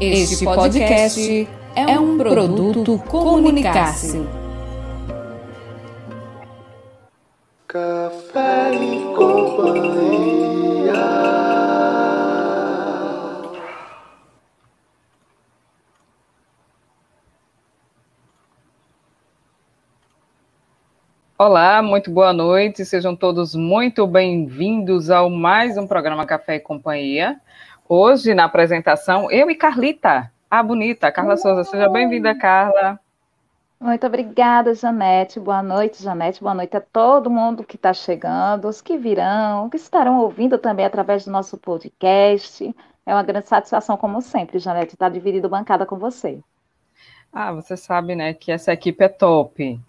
Este podcast é um produto Comunicar-se. Café e companhia. Olá, muito boa noite, sejam todos muito bem-vindos ao mais um programa Café e Companhia. Hoje, na apresentação, eu e Carlita, a bonita, Carla Souza. Seja bem-vinda, Carla. Muito obrigada, Janete. Boa noite, Janete. Boa noite a todo mundo que está chegando, os que virão, que estarão ouvindo também através do nosso podcast. É uma grande satisfação, como sempre, Janete, estar dividindo bancada com você. Ah, você sabe, né, que essa equipe é top.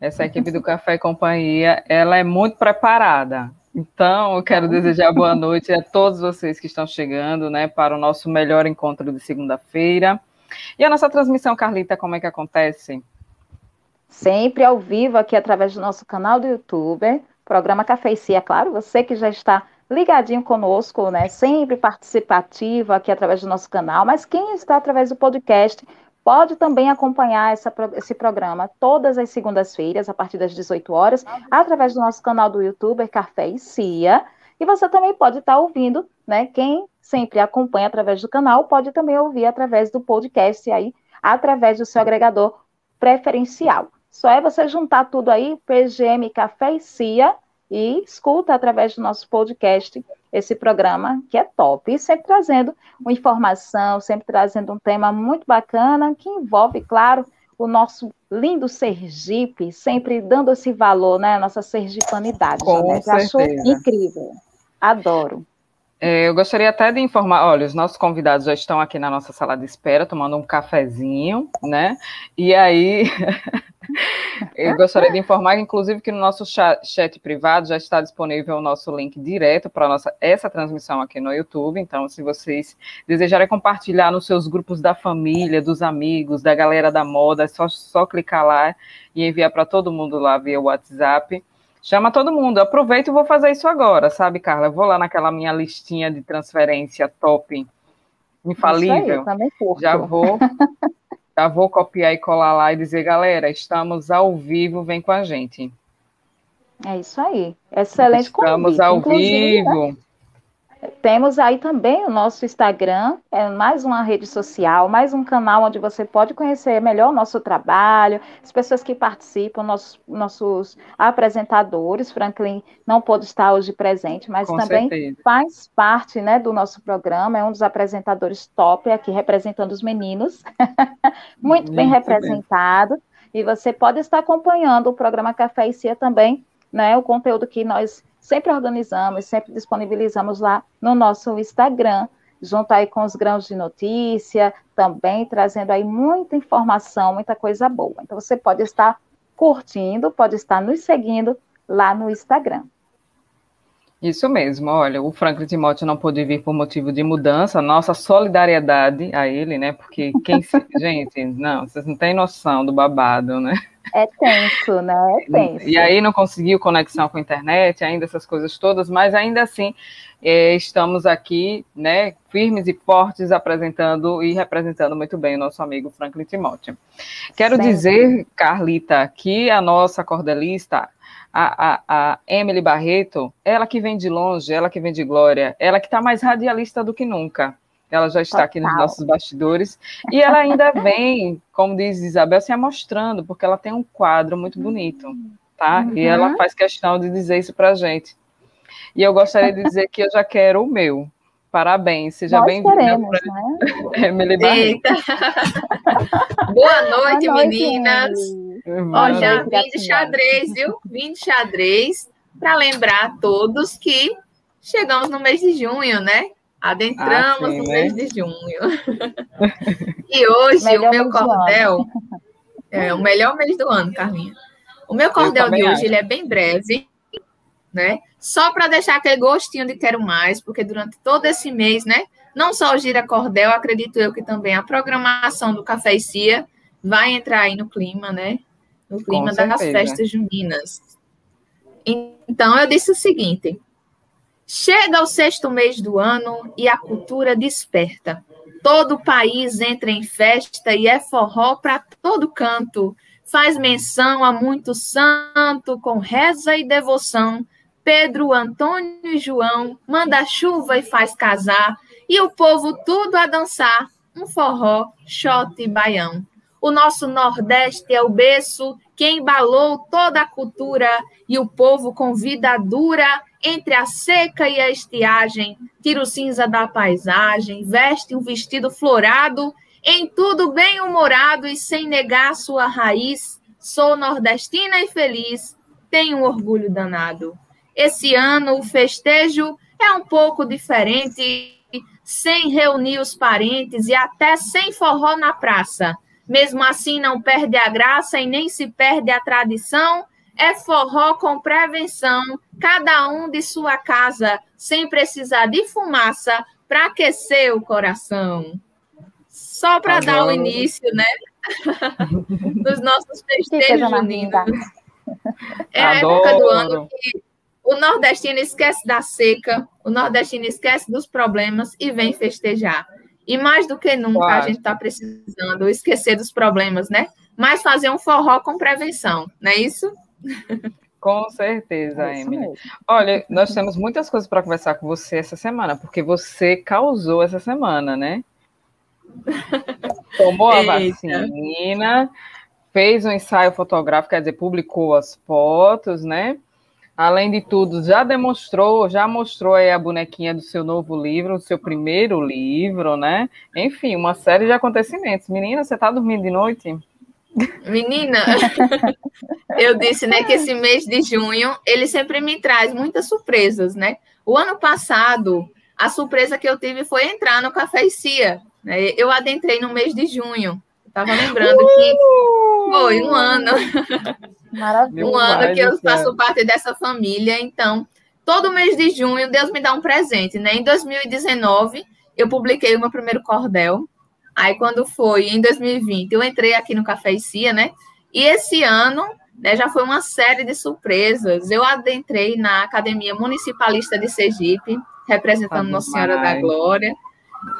Essa equipe do Café e Companhia, ela é muito preparada. Então, eu quero desejar boa noite a todos vocês que estão chegando, né, para o nosso melhor encontro de segunda-feira. E a nossa transmissão, Carlita, como é que acontece? Sempre ao vivo aqui através do nosso canal do YouTube, programa Café e Cia, claro, você que já está ligadinho conosco, né, sempre participativo aqui através do nosso canal, mas quem está através do podcast pode também acompanhar essa, esse programa todas as segundas-feiras, a partir das 18 horas, através do nosso canal do YouTube, Café e Cia. E você também pode estar ouvindo, né? Quem sempre acompanha através do canal, pode também ouvir através do podcast aí, através do seu agregador preferencial. Só é você juntar tudo aí, PGM Café e Cia, e escuta através do nosso podcast esse programa que é top. E sempre trazendo uma informação, sempre trazendo um tema muito bacana que envolve, claro, o nosso lindo Sergipe, sempre dando esse valor, né? A nossa sergipanidade. Com né? Acho incrível. Adoro. É, eu gostaria até de informar, olha, os nossos convidados já estão aqui na nossa sala de espera, tomando um cafezinho, né? E aí, eu gostaria de informar, inclusive, que no nosso chat, privado já está disponível o nosso link direto para nossa essa transmissão aqui no YouTube. Então, se vocês desejarem compartilhar nos seus grupos da família, dos amigos, da galera da moda, é só, só clicar lá e enviar para todo mundo lá via WhatsApp. Chama todo mundo. Aproveito e vou fazer isso agora, sabe, Carla? Eu vou lá naquela minha listinha de transferência top, infalível. Isso aí, também curto. Já vou, já vou copiar e colar lá e dizer, galera, estamos ao vivo, vem com a gente. É isso aí. Excelente Estamos convite. ao Inclusive, vivo. Né? Temos aí também o nosso Instagram, é mais uma rede social, mais um canal onde você pode conhecer melhor o nosso trabalho, as pessoas que participam, nossos, nossos apresentadores. Franklin não pôde estar hoje presente, mas Com também certeza. faz parte né, do nosso programa, é um dos apresentadores top aqui representando os meninos. Muito bem Muito bem. representado. E você pode estar acompanhando o programa Café e Cia também, né? O conteúdo que nós sempre organizamos, sempre disponibilizamos lá no nosso Instagram, junto aí com os grãos de notícia, também trazendo aí muita informação, muita coisa boa. Então você pode estar curtindo, pode estar nos seguindo lá no Instagram. Isso mesmo, olha, o Franklin Timóteo não pôde vir por motivo de mudança, nossa solidariedade a ele, né? Porque quem se. Gente, não, vocês não têm noção do babado, né? É tenso, né? É tenso. E aí não conseguiu conexão com a internet, ainda essas coisas todas, mas ainda assim eh, estamos aqui, né, firmes e fortes, apresentando e representando muito bem o nosso amigo Franklin Timóteo. Quero Sempre. dizer, Carlita, que a nossa cordelista, a, a, a Emily Barreto, ela que vem de longe, ela que vem de glória, ela que está mais radialista do que nunca. Ela já está aqui nos Total. nossos bastidores. E ela ainda vem, como diz Isabel, se amostrando, porque ela tem um quadro muito bonito, tá? Uhum. E ela faz questão de dizer isso pra gente. E eu gostaria de dizer que eu já quero o meu. Parabéns, seja bem-vinda, queremos, né? Boa noite, Boa noite, meninas. Ó, já vim de xadrez, viu? Vim de xadrez para lembrar a todos que chegamos no mês de junho, né? Adentramos Ah, sim, no né? mês de junho. e hoje Melhor o meu cordel é o melhor mês do ano, Carlinha. O meu cordel de hoje acho. ele é bem breve, né? Só para deixar aquele gostinho de quero mais, porque durante todo esse mês, né? Não só o Gira Cordel, acredito eu que também a programação do Café e Cia vai entrar aí no clima, né? No clima das festas juninas. Então, eu disse o seguinte: chega o sexto mês do ano e a cultura desperta. Todo o país entra em festa e é forró para todo canto. Faz menção a muito santo com reza e devoção. Pedro, Antônio e João manda chuva e faz casar. E o povo tudo a dançar. Um forró, shot e baião. O nosso Nordeste é o berço que embalou toda a cultura e o povo com vida dura entre a seca e a estiagem, tira o cinza da paisagem, veste um vestido florado, em tudo bem humorado e sem negar sua raiz. Sou nordestina e feliz, tenho um orgulho danado. Esse ano o festejo é um pouco diferente, sem reunir os parentes e até sem forró na praça. Mesmo assim, não perde a graça e nem se perde a tradição é forró com prevenção, cada um de sua casa, sem precisar de fumaça para aquecer o coração. Só para dar o início, né? Dos nossos festejos juninos. É a Adoro. época do ano que o nordestino esquece da seca, o nordestino esquece dos problemas e vem festejar. E mais do que nunca a gente está precisando esquecer dos problemas, né? Mas fazer um forró com prevenção, não é isso? Com certeza, é Emily. Olha, nós temos muitas coisas para conversar com você essa semana, porque você causou essa semana, né? Tomou a vacina, fez um ensaio fotográfico, quer dizer, publicou as fotos, né? Além de tudo, já demonstrou, já mostrou aí a bonequinha do seu novo livro, o seu primeiro livro, né? Enfim, uma série de acontecimentos. Menina, você está dormindo de noite? Menina, eu disse, né, que esse mês de junho, ele sempre me traz muitas surpresas, né? O ano passado, a surpresa que eu tive foi entrar no Café e Cia. Né? Eu adentrei no mês de junho. Estava lembrando uh! que foi um ano. Maravilha. um ano que eu faço parte dessa família. Então, todo mês de junho, Deus me dá um presente, né? Em 2019, eu publiquei o meu primeiro cordel, Aí, quando foi em 2020, eu entrei aqui no Café e Cia, né? E esse ano, né, já foi uma série de surpresas. Eu adentrei na Academia Municipalista de Sergipe, representando Nossa Senhora da Glória.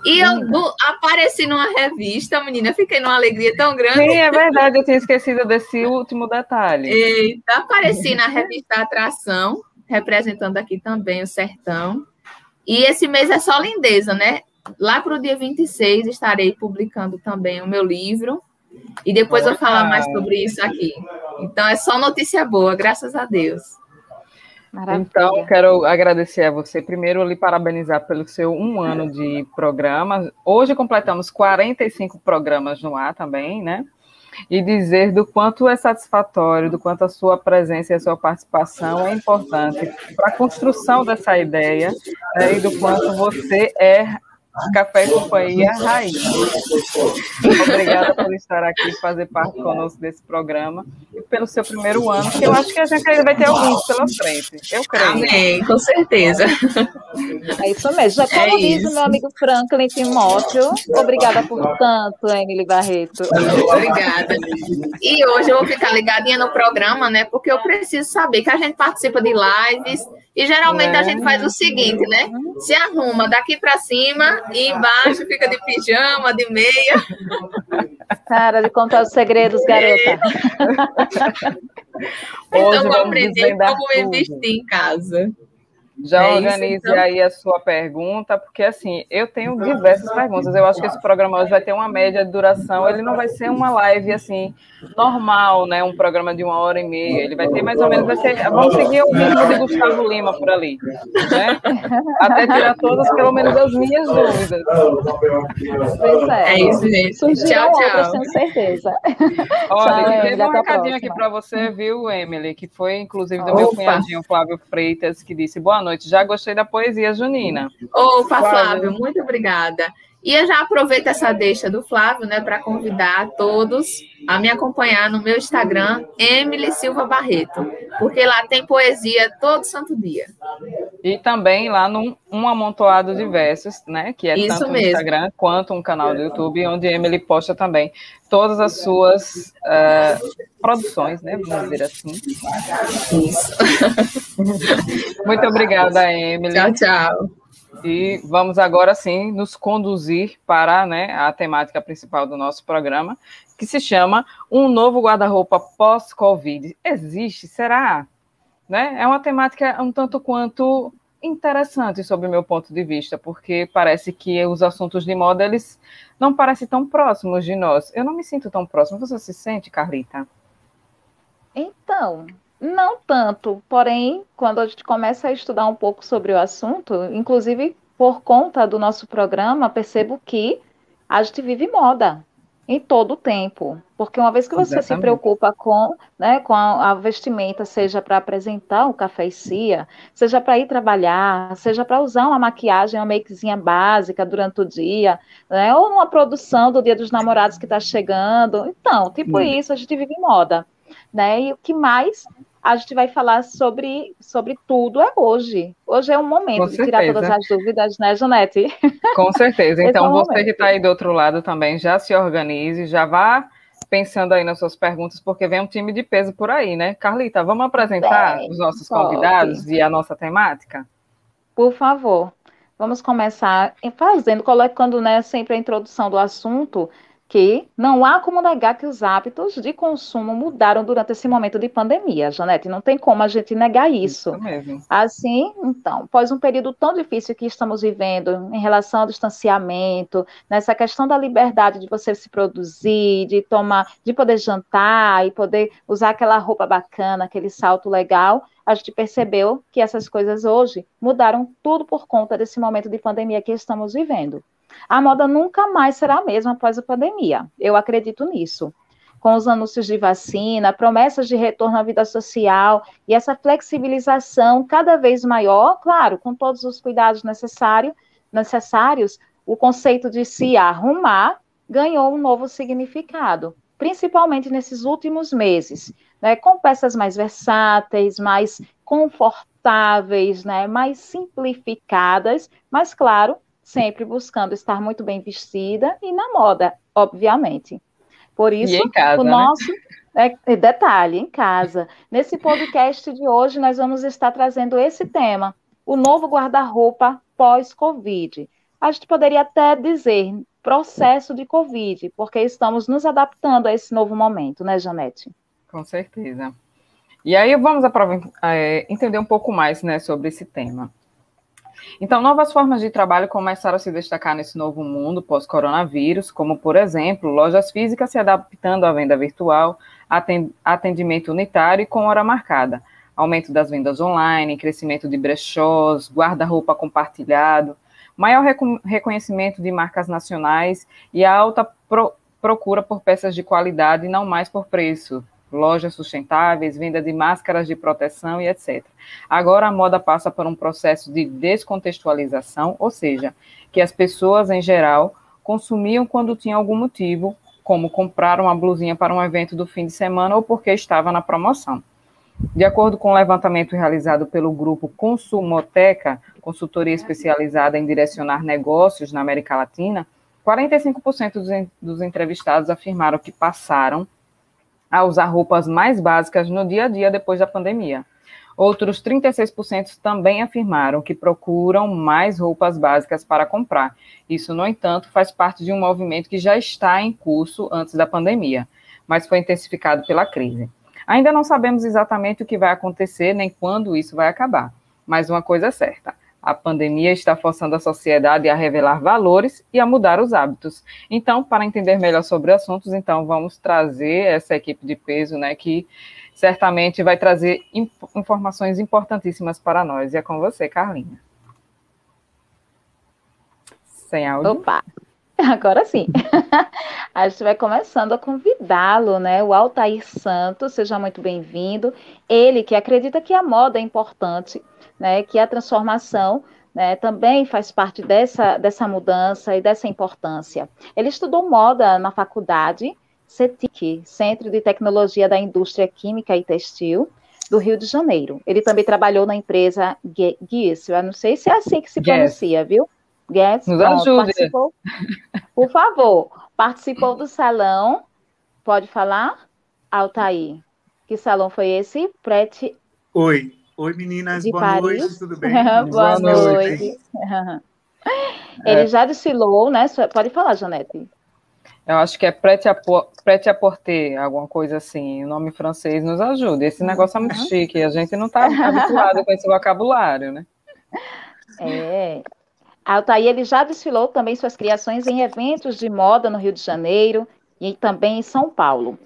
E eu do, apareci numa revista, menina, fiquei numa alegria tão grande. Sim, é verdade, eu tinha esquecido desse último detalhe. Eita, apareci na revista Atração, representando aqui também o Sertão. E esse mês é só lindeza, né? Lá para o dia 26 estarei publicando também o meu livro. E depois vou falar mais sobre isso aqui. Então é só notícia boa, graças a Deus. Maravilha. Então, quero agradecer a você. Primeiro, lhe parabenizar pelo seu um ano de programa. Hoje completamos 45 programas no ar também, né? E dizer do quanto é satisfatório, do quanto a sua presença e a sua participação é importante para a construção dessa ideia né? e do quanto você é Café e Companhia Raiz. Obrigada por estar aqui e fazer parte conosco desse programa e pelo seu primeiro ano, que eu acho que a gente ainda vai ter alguns pela frente. Eu creio. Amém, com certeza. É isso mesmo. Já como é diz o meu amigo Franklin Timóteo, obrigada por tanto, Emily Barreto. Obrigada. E hoje eu vou ficar ligadinha no programa, né? Porque eu preciso saber que a gente participa de lives e geralmente é. a gente faz o seguinte, né? Se arruma daqui para cima e embaixo fica de pijama, de meia. Cara, de contar os segredos, garota. então, vou aprender como me vestir em casa. Já é organize isso, então? aí a sua pergunta, porque assim, eu tenho diversas perguntas. Eu acho que esse programa hoje vai ter uma média de duração. Ele não vai ser uma live assim normal, né? Um programa de uma hora e meia. Ele vai ter mais ou menos, vai ser, vamos seguir o ritmo de Gustavo Lima por ali, né? Até tirar todas, pelo menos, as minhas dúvidas. Pois é. É isso, gente. tchau, tchau. Outras, tenho certeza. Olha, tchau, teve um recadinho aqui para você, viu, Emily? Que foi, inclusive, do Opa. meu cunhadinho Flávio Freitas, que disse boa noite. Já gostei da poesia junina. Opa, Flávio, Flávio muito obrigada. E eu já aproveito essa deixa do Flávio, né, para convidar todos a me acompanhar no meu Instagram, Emily Silva Barreto, porque lá tem poesia todo santo dia. E também lá num um amontoado de versos, né, que é Isso tanto mesmo. no Instagram quanto um canal do YouTube, onde Emily posta também todas as suas uh, produções, né, vamos dizer assim. Isso. Muito obrigada, Emily. Tchau, tchau. E vamos agora sim nos conduzir para né, a temática principal do nosso programa, que se chama Um Novo Guarda-Roupa Pós-Covid. Existe? Será? Né? É uma temática um tanto quanto interessante sob o meu ponto de vista, porque parece que os assuntos de moda eles não parecem tão próximos de nós. Eu não me sinto tão próximo. Você se sente, Carlita? Então, não tanto. Porém, quando a gente começa a estudar um pouco sobre o assunto, inclusive por conta do nosso programa, percebo que a gente vive moda em todo o tempo. Porque uma vez que você Exatamente. se preocupa com, né, com a, a vestimenta, seja para apresentar um café e cia, seja para ir trabalhar, seja para usar uma maquiagem, uma makezinha básica durante o dia, né, ou numa produção do Dia dos Namorados que está chegando. Então, tipo isso, a gente vive em moda. Né? E o que mais a gente vai falar sobre, sobre tudo é hoje. Hoje é o momento de tirar todas as dúvidas, né, Janete? Com certeza. Então, é você que está aí do outro lado também, já se organize, já vá pensando aí nas suas perguntas, porque vem um time de peso por aí, né? Carlita, vamos apresentar Bem, os nossos convidados pode. e a nossa temática? Por favor. Vamos começar fazendo, colocando né, sempre a introdução do assunto que não há como negar que os hábitos de consumo mudaram durante esse momento de pandemia, Janete, não tem como a gente negar isso. isso mesmo. Assim, então, após um período tão difícil que estamos vivendo em relação ao distanciamento, nessa questão da liberdade de você se produzir, de tomar, de poder jantar e poder usar aquela roupa bacana, aquele salto legal, a gente percebeu que essas coisas hoje mudaram tudo por conta desse momento de pandemia que estamos vivendo. A moda nunca mais será a mesma após a pandemia. Eu acredito nisso. Com os anúncios de vacina, promessas de retorno à vida social e essa flexibilização cada vez maior, claro, com todos os cuidados necessário, necessários, o conceito de se arrumar ganhou um novo significado, principalmente nesses últimos meses, né, com peças mais versáteis, mais confortáveis, né, mais simplificadas, mas claro, sempre buscando estar muito bem vestida e na moda, obviamente. Por isso, casa, o né? nosso né? é, detalhe em casa. Nesse podcast de hoje, nós vamos estar trazendo esse tema: o novo guarda-roupa pós-Covid. A gente poderia até dizer processo de Covid, porque estamos nos adaptando a esse novo momento, né, Janete? Com certeza. E aí vamos é, entender um pouco mais né, sobre esse tema. Então, novas formas de trabalho começaram a se destacar nesse novo mundo pós-coronavírus, como, por exemplo, lojas físicas se adaptando à venda virtual, atendimento unitário e com hora marcada, aumento das vendas online, crescimento de brechós, guarda-roupa compartilhado, maior reconhecimento de marcas nacionais e alta pro procura por peças de qualidade não mais por preço, lojas sustentáveis, venda de máscaras de proteção e etc. Agora a moda passa por um processo de descontextualização, ou seja, que as pessoas em geral consumiam quando tinham algum motivo, como comprar uma blusinha para um evento do fim de semana ou porque estava na promoção. De acordo com o um levantamento realizado pelo grupo Consumoteca, consultoria especializada em direcionar negócios na América Latina, 45% dos entrevistados afirmaram que passaram a usar roupas mais básicas no dia a dia depois da pandemia. Outros 36% também afirmaram que procuram mais roupas básicas para comprar. Isso, no entanto, faz parte de um movimento que já está em curso antes da pandemia, mas foi intensificado pela crise. Ainda não sabemos exatamente o que vai acontecer nem quando isso vai acabar, mas uma coisa é certa: a pandemia está forçando a sociedade a revelar valores e a mudar os hábitos. Então, para entender melhor sobre assuntos, então vamos trazer essa equipe de peso, né, que certamente vai trazer informações importantíssimas para nós. E é com você, Carlinha. Sem áudio. Opa! Agora sim. a gente vai começando a convidá-lo, né? O Altair Santos, seja muito bem-vindo. Ele que acredita que a moda é importante né, que a transformação né, também faz parte dessa, dessa mudança e dessa importância. Ele estudou moda na faculdade CETIC, Centro de Tecnologia da Indústria Química e Textil, do Rio de Janeiro. Ele também trabalhou na empresa Guiz, eu não sei se é assim que se pronuncia, viu? Guess, Nos ajude. Por favor, participou do salão, pode falar? Altair, que salão foi esse? Prete... Oi, Oi, meninas, de boa Paris. noite, tudo bem? boa, Boa noite. Ele É. já desfilou, né? Pode falar, Janete. Eu acho que é prêt-à-porter, alguma coisa assim. O nome francês nos ajuda. Esse negócio é muito chique. A gente não está habituado com esse vocabulário, né? É. Altair, ele já desfilou também suas criações em eventos de moda no Rio de Janeiro e também em São Paulo.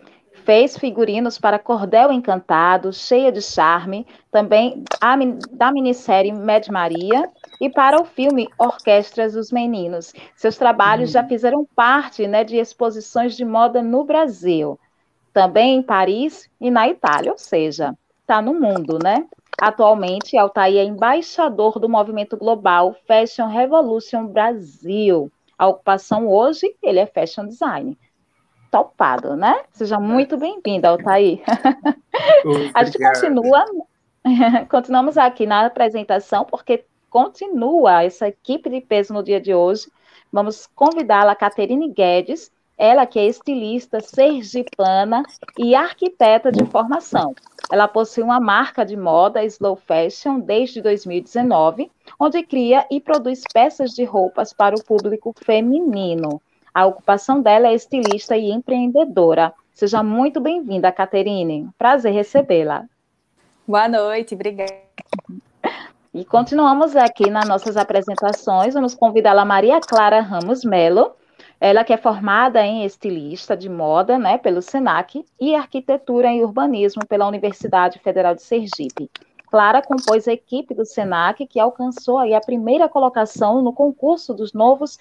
Fez figurinos para Cordel Encantado, Cheia de Charme, também a da minissérie Med Maria e para o filme Orquestras dos Meninos. Seus trabalhos já fizeram parte né, de exposições de moda no Brasil, também em Paris e na Itália, ou seja, está no mundo, né? Atualmente, Altair é embaixador do movimento global Fashion Revolution Brasil. A ocupação hoje, ele é fashion design. Topado, né? Seja muito bem-vindo, Altair. A gente Obrigado. continua, continuamos aqui na apresentação, porque continua essa equipe de peso no dia de hoje. Vamos convidá-la, Caterine Guedes, ela que é estilista sergipana e arquiteta de formação. Ela possui uma marca de moda Slow Fashion desde 2019, onde cria e produz peças de roupas para o público feminino. A ocupação dela é estilista e empreendedora. Seja muito bem-vinda, Caterine. Prazer recebê-la. Boa noite, obrigada. E continuamos aqui nas nossas apresentações. Vamos convidá-la Maria Clara Ramos Melo. Ela que é formada em estilista de moda, né, pelo SENAC e arquitetura e urbanismo pela Universidade Federal de Sergipe. Clara compôs a equipe do SENAC que alcançou aí a primeira colocação no concurso dos novos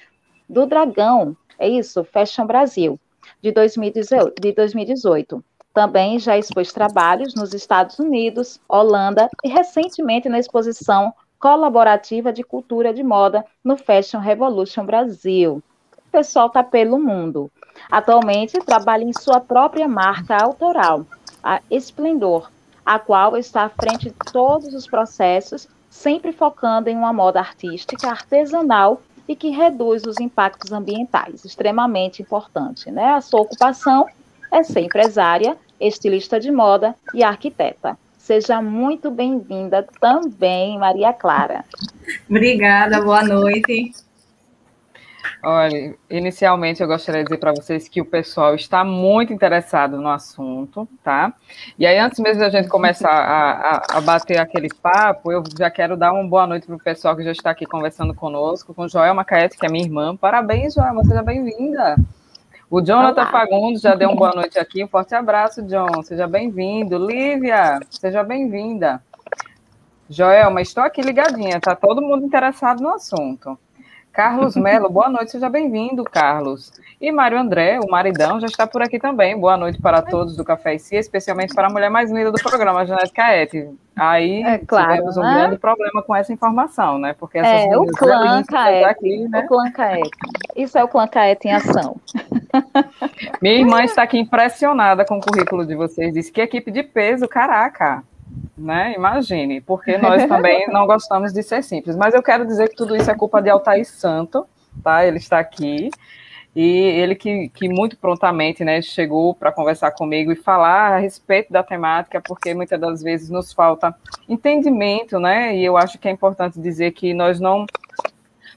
do Dragão, é isso, Fashion Brasil, de 2018. De 2018. Também já expôs trabalhos nos Estados Unidos, Holanda e recentemente na exposição colaborativa de cultura de moda no Fashion Revolution Brasil. O pessoal está pelo mundo. Atualmente trabalha em sua própria marca autoral, a Esplendor, a qual está à frente de todos os processos, sempre focando em uma moda artística, artesanal e que reduz os impactos ambientais, extremamente importante. Né? A sua ocupação é ser empresária, estilista de moda e arquiteta. Seja muito bem-vinda também, Maria Clara. Obrigada, boa noite. Olha, inicialmente eu gostaria de dizer para vocês que o pessoal está muito interessado no assunto, tá? E aí, antes mesmo da gente começar a, a, a bater aquele papo, eu já quero dar uma boa noite para o pessoal que já está aqui conversando conosco, com Joelma Caete, que é minha irmã. Parabéns, Joelma, seja bem-vinda. O Jonathan Olá. Fagundes já deu uma boa noite aqui. Um forte abraço, John. Seja bem-vindo. Lívia, seja bem-vinda. Joelma, estou aqui ligadinha, tá todo mundo interessado no assunto. Carlos Melo, boa noite, seja bem-vindo, Carlos. E Mário André, o maridão, já está por aqui também. Boa noite para todos do Café e Cia, especialmente para a mulher mais linda do programa, Janete Caete. Aí É claro, tivemos um né? grande problema com essa informação, né? Porque essas É, o clã Caete. aqui, né? O clã Caete. Isso é o clã Caete em ação. Minha irmã está aqui impressionada com o currículo de vocês. Disse que equipe de peso, caraca. Né? Imagine, porque nós também não gostamos de ser simples. Mas eu quero dizer que tudo isso é culpa de Altair Santo, tá? Ele está aqui. E ele que, que muito prontamente né, chegou para conversar comigo e falar a respeito da temática, porque muitas das vezes nos falta entendimento, né? E eu acho que é importante dizer que nós não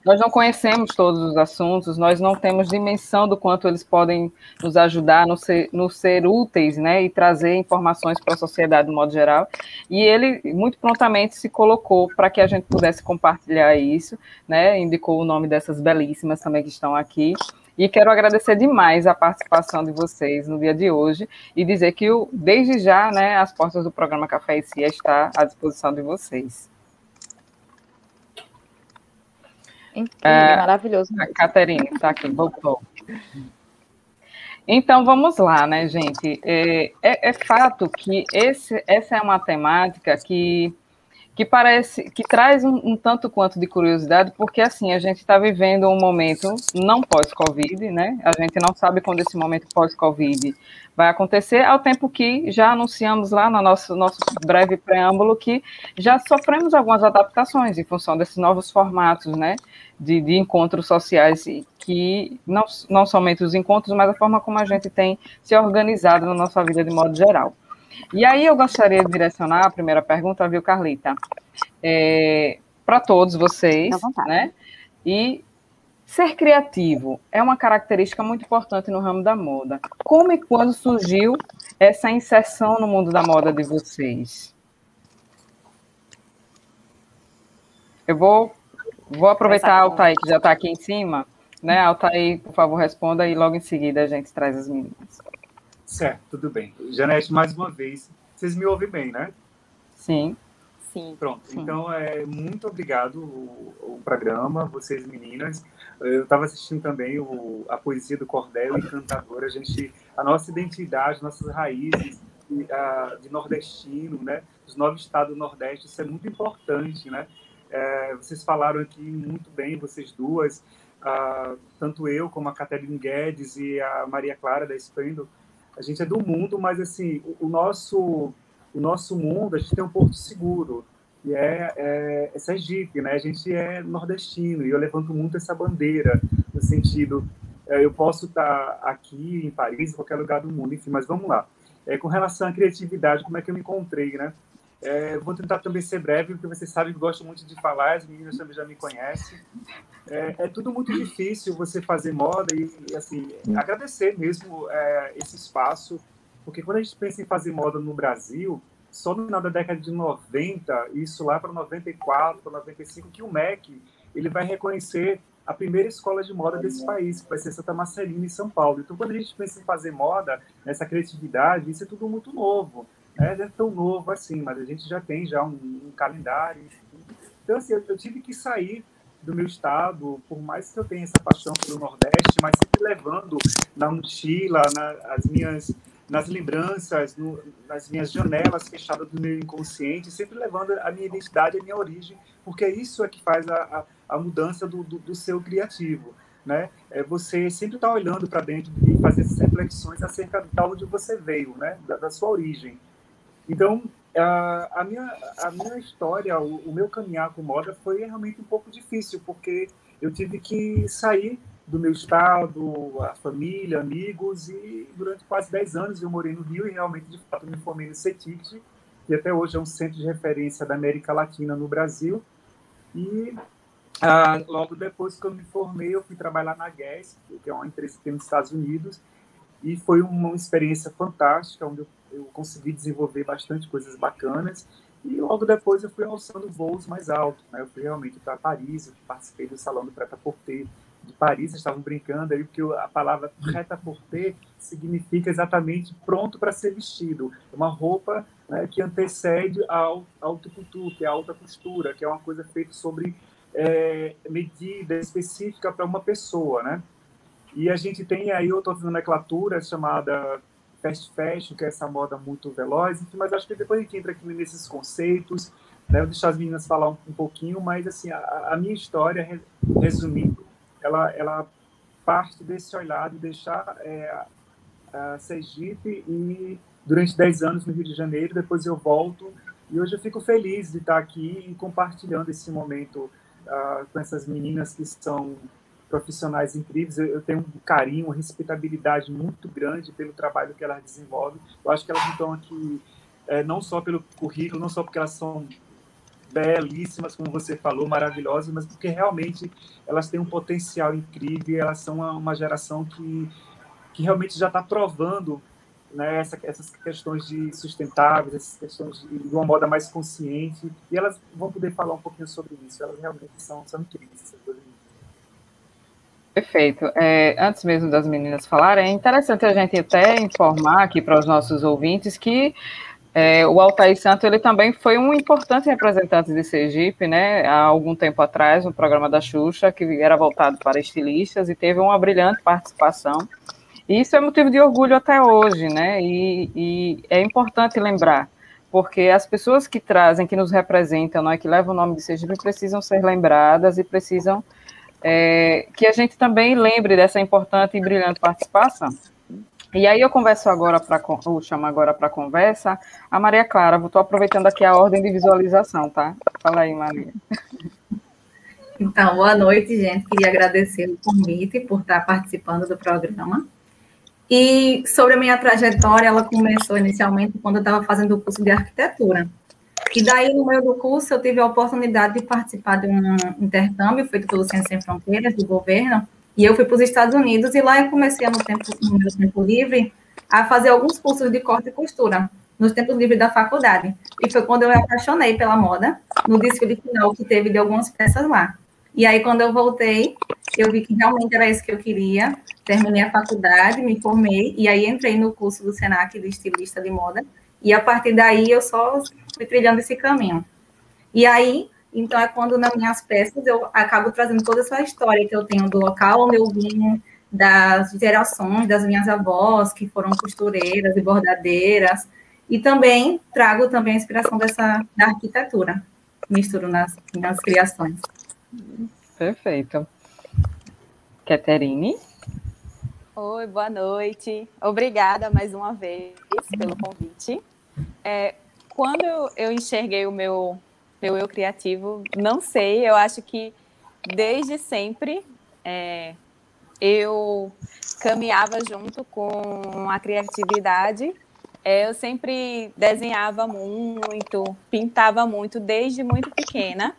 nós não conhecemos todos os assuntos, nós não temos dimensão do quanto eles podem nos ajudar no ser, ser úteis, né, e trazer informações para a sociedade de modo geral. E ele muito prontamente se colocou para que a gente pudesse compartilhar isso, né, indicou o nome dessas belíssimas também que estão aqui. E quero agradecer demais a participação de vocês no dia de hoje e dizer que o, desde já, né, as portas do programa Café e Cia está à disposição de vocês. Incrível, É, maravilhoso. A Caterine está aqui, voltou. Então vamos lá, né, gente? É, é, é fato que esse, essa é uma temática que, que parece que traz um, um tanto quanto de curiosidade, porque assim a gente está vivendo um momento não pós-Covid, né? A gente não sabe quando esse momento pós-Covid vai acontecer, ao tempo que já anunciamos lá no nosso, nosso breve preâmbulo que já sofremos algumas adaptações em função desses novos formatos, né? De, de, encontros sociais que não, não somente os encontros, mas a forma como a gente tem se organizado na nossa vida de modo geral. E aí eu gostaria de direcionar a primeira pergunta, viu, Carlita? É, Para todos vocês, né? E ser criativo é uma característica muito importante no ramo da moda. Como e quando surgiu essa inserção no mundo da moda de vocês? Eu vou, vou aproveitar a Altair, que já está aqui em cima. Né, Altair, por favor, responda e logo em seguida a gente traz as meninas. Certo, tudo bem. Janete, mais uma vez, vocês me ouvem bem, né? Sim. Sim. Pronto. Sim. Então, é, muito obrigado o, o programa, vocês meninas. Eu estava assistindo também o, a poesia do Cordel Encantador. A gente, a nossa identidade, nossas raízes de, a, de nordestino, né? Dos nove estados do Nordeste, isso é muito importante, né? É, vocês falaram aqui muito bem, vocês duas, ah, tanto eu como a Caterine Guedes e a Maria Clara da Esplendor, a gente é do mundo, mas assim, o, o nosso o nosso mundo, a gente tem um porto seguro, e é, é, é Sergipe, né? A gente é nordestino, e eu levanto muito essa bandeira, no sentido, é, eu posso estar aqui em Paris, em qualquer lugar do mundo, enfim, mas vamos lá. É, com relação à criatividade, como é que eu me encontrei, né? É, vou tentar também ser breve, porque vocês sabem que eu gosto muito de falar, as meninas também já me conhecem. É, é tudo muito difícil você fazer moda e, assim, agradecer mesmo é, esse espaço, porque quando a gente pensa em fazer moda no Brasil, só no final da década de 90, isso lá para 94, para 95, que o MEC ele vai reconhecer a primeira escola de moda desse país, que vai ser Santa Marcelina, em São Paulo. Então, quando a gente pensa em fazer moda, nessa criatividade, isso é tudo muito novo né? Não é tão novo assim, mas a gente já tem já um, um calendário. Então, assim, eu, eu, tive que sair do meu estado, por mais que eu tenha essa paixão pelo Nordeste, mas sempre levando na mochila, na, as minhas nas lembranças, no, nas minhas janelas fechadas do meu inconsciente, sempre levando a minha identidade, a minha origem, porque isso é que faz a, a, a mudança do, do, do, seu criativo. Né? É você sempre estar tá olhando para dentro e fazer essas reflexões acerca de onde você veio, né? da, da sua origem. Então, a, a, minha, a minha história, o, o, meu caminhar com moda foi realmente um pouco difícil, porque eu tive que sair do meu estado, a família, amigos, e durante quase 10 anos eu morei no Rio e realmente, de fato, me formei no CETIC, que até hoje é um centro de referência da América Latina no Brasil. E ah, logo depois que eu me formei, eu fui trabalhar na Guess, que é uma empresa que tem nos Estados Unidos, e foi uma experiência fantástica, onde eu eu consegui desenvolver bastante coisas bacanas e logo depois eu fui alçando voos mais altos, né? Eu fui realmente para Paris, eu participei do Salão do Preta-Porter de Paris, estavam brincando aí, porque a palavra preta-porter significa exatamente pronto para ser vestido. É uma roupa né, que antecede a alta cultura, que é a alta costura, que é uma coisa feita sobre é, medida específica para uma pessoa, né? E a gente tem aí outra nomenclatura chamada fast fashion, que é essa moda muito veloz, enfim, mas acho que depois a gente entra aqui nesses conceitos, né, vou deixar as meninas falar um, um pouquinho, mas assim, a, a, minha história, resumindo, ela, ela parte desse olhar de deixar é, a Sergipe e durante 10 anos no Rio de Janeiro, depois eu volto e hoje eu fico feliz de estar aqui e compartilhando esse momento uh, com essas meninas que são profissionais incríveis. Eu, eu, tenho um carinho, uma respeitabilidade muito grande pelo trabalho que elas desenvolvem. Eu acho que elas estão aqui é, não só pelo currículo, não só porque elas são belíssimas, como você falou, maravilhosas, mas porque realmente elas têm um potencial incrível. Elas são uma, uma geração que, que realmente já está provando né, essa, essas questões de sustentáveis, essas questões de, de, uma moda mais consciente, e elas vão poder falar um pouquinho sobre isso. Elas realmente são, são incríveis, essas Perfeito. É, antes mesmo das meninas falarem, é interessante a gente até informar aqui para os nossos ouvintes que é, o Altair Santo ele também foi um importante representante de Sergipe, né? Há algum tempo atrás, no programa da Xuxa, que era voltado para estilistas e teve uma brilhante participação. E isso é motivo de orgulho até hoje, né? E, e é importante lembrar, porque as pessoas que trazem, que nos representam, né, que levam o nome de Sergipe, precisam ser lembradas e precisam é, que a gente também lembre dessa importante e brilhante participação. E aí eu converso agora para eu chamo agora para conversa a Maria Clara. Estou aproveitando aqui a ordem de visualização, tá? Fala aí, Maria. Então, boa noite, gente. Queria agradecer o convite por estar participando do programa. E sobre a minha trajetória, ela começou inicialmente quando eu estava fazendo o curso de arquitetura. E daí, no meio do curso, eu tive a oportunidade de participar de um intercâmbio feito pelo Ciência Sem Fronteiras, do governo, e eu fui para os Estados Unidos, e lá eu comecei, no, tempo, no meu tempo livre, a fazer alguns cursos de corte e costura, nos tempos livres da faculdade. E foi quando eu me apaixonei pela moda, no desfile final que teve de algumas peças lá. E aí, quando eu voltei, eu vi que realmente era isso que eu queria. Terminei a faculdade, me formei, e aí entrei no curso do SENAC de estilista de moda. E a partir daí, eu só fui trilhando esse caminho. E aí, então, é quando nas minhas peças eu acabo trazendo toda essa história que eu tenho do local onde eu vim, das gerações das minhas avós, que foram costureiras e bordadeiras, e também trago também a inspiração dessa da arquitetura, misturo nas, nas criações. Perfeito. Caterine? Oi, boa noite. Obrigada mais uma vez pelo convite. É, quando eu enxerguei o meu, meu eu criativo, não sei, eu acho que desde sempre é, eu caminhava junto com a criatividade. É, eu sempre desenhava muito, pintava muito desde muito pequena.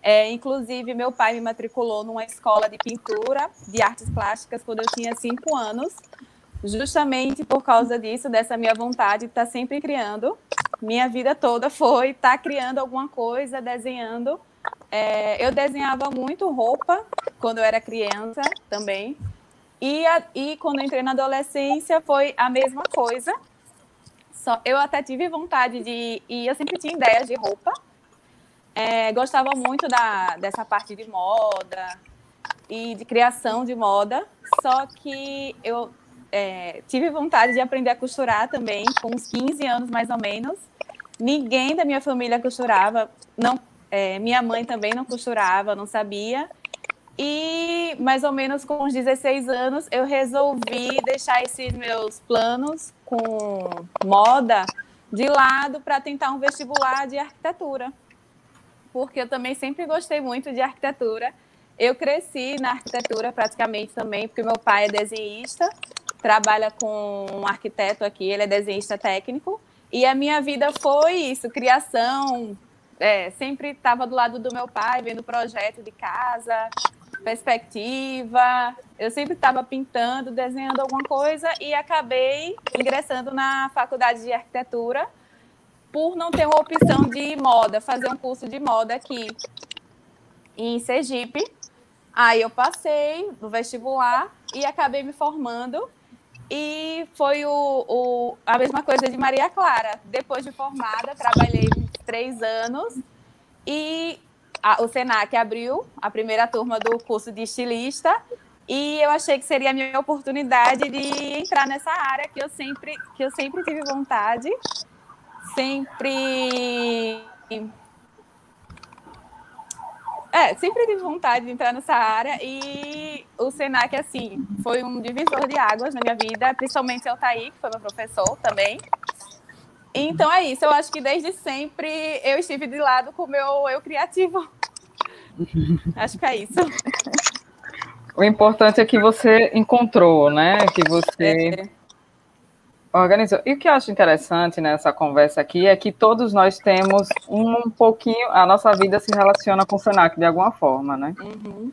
É, inclusive, meu pai me matriculou numa escola de pintura, de artes plásticas, quando eu tinha cinco anos, justamente por causa disso, dessa minha vontade de estar sempre criando. Minha vida toda foi estar criando alguma coisa, desenhando. É, eu desenhava muito roupa quando eu era criança também. E, a, e quando entrei na adolescência foi a mesma coisa. Só, eu até tive vontade de. E eu sempre tinha ideias de roupa, é, gostava muito da, dessa parte de moda e de criação de moda, só que eu é, tive vontade de aprender a costurar também, com uns 15 anos mais ou menos. Ninguém da minha família costurava, não, é, minha mãe também não costurava, não sabia. E mais ou menos com uns 16 anos eu resolvi deixar esses meus planos com moda de lado para tentar um vestibular de arquitetura porque eu também sempre gostei muito de arquitetura. Eu cresci na arquitetura praticamente também, porque meu pai é desenhista, trabalha com um arquiteto aqui, ele é desenhista técnico. E a minha vida foi isso, criação. É, sempre estava do lado do meu pai, vendo projeto de casa, perspectiva. Eu sempre estava pintando, desenhando alguma coisa e acabei ingressando na faculdade de arquitetura por não ter uma opção de moda, fazer um curso de moda aqui em Sergipe. Aí eu passei no vestibular e acabei me formando. E foi o, o, a mesma coisa de Maria Clara. Depois de formada, trabalhei três anos e a, o Senac abriu a primeira turma do curso de estilista e eu achei que seria a minha oportunidade de entrar nessa área que eu sempre, que eu sempre tive vontade sempre. É, sempre tive vontade de entrar nessa área e o Senac, assim, foi um divisor de águas na minha vida, principalmente o Thaí, que foi meu professor também. Então é isso, eu acho que desde sempre eu estive de lado com o meu eu criativo. acho que é isso. O importante é que você encontrou, né? Que você é organizou. E o que eu acho interessante nessa conversa aqui é que todos nós temos um pouquinho, a nossa vida se relaciona com o Senac de alguma forma, né? Uhum.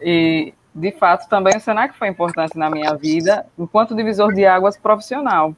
E, de fato, também o Senac foi importante na minha vida, enquanto divisor de águas profissional.